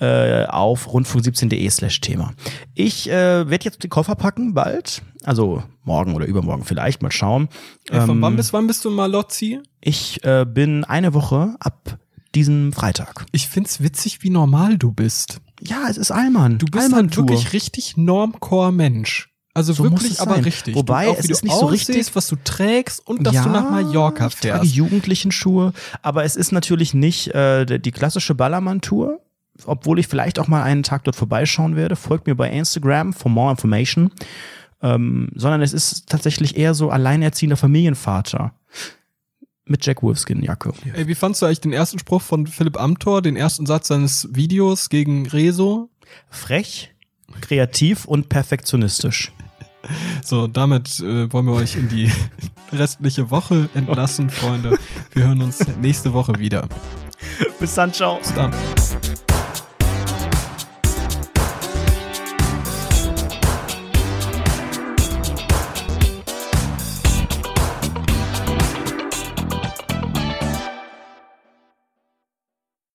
Speaker 2: äh, auf rundfunk17.de slash Thema. Ich äh, werde jetzt den Koffer packen bald. Also morgen oder übermorgen vielleicht, mal schauen.
Speaker 1: Ey, von
Speaker 2: Ähm,
Speaker 1: wann bis wann bist du in Malozzi?
Speaker 2: ich äh, bin eine Woche ab diesem Freitag.
Speaker 1: Ich find's witzig, wie normal du bist.
Speaker 2: Ja, es ist Allmann.
Speaker 1: Du bist
Speaker 2: Allmann
Speaker 1: halt wirklich richtig Normcore-Mensch. Also
Speaker 2: So
Speaker 1: wirklich, aber
Speaker 2: sein.
Speaker 1: richtig.
Speaker 2: Wobei,
Speaker 1: auch,
Speaker 2: es ist nicht so richtig-
Speaker 1: was du trägst und dass du nach Mallorca
Speaker 2: Ich trage
Speaker 1: fährst.
Speaker 2: jugendlichen Schuhe, aber es ist natürlich nicht äh, die die klassische Ballermann-Tour, obwohl ich vielleicht auch mal einen Tag dort vorbeischauen werde. Folgt mir bei Instagram for more information. Ähm, sondern es ist tatsächlich eher so alleinerziehender Familienvater mit Jack Wolfskin-Jacke.
Speaker 1: Ey, wie fandst du eigentlich den ersten Spruch von Philipp Amthor, den ersten Satz seines Videos gegen Rezo?
Speaker 2: Frech, kreativ und perfektionistisch.
Speaker 1: So, damit äh, wollen wir euch in die restliche Woche entlassen, Freunde. Wir hören uns nächste Woche wieder.
Speaker 2: Bis dann, ciao.
Speaker 1: Bis dann.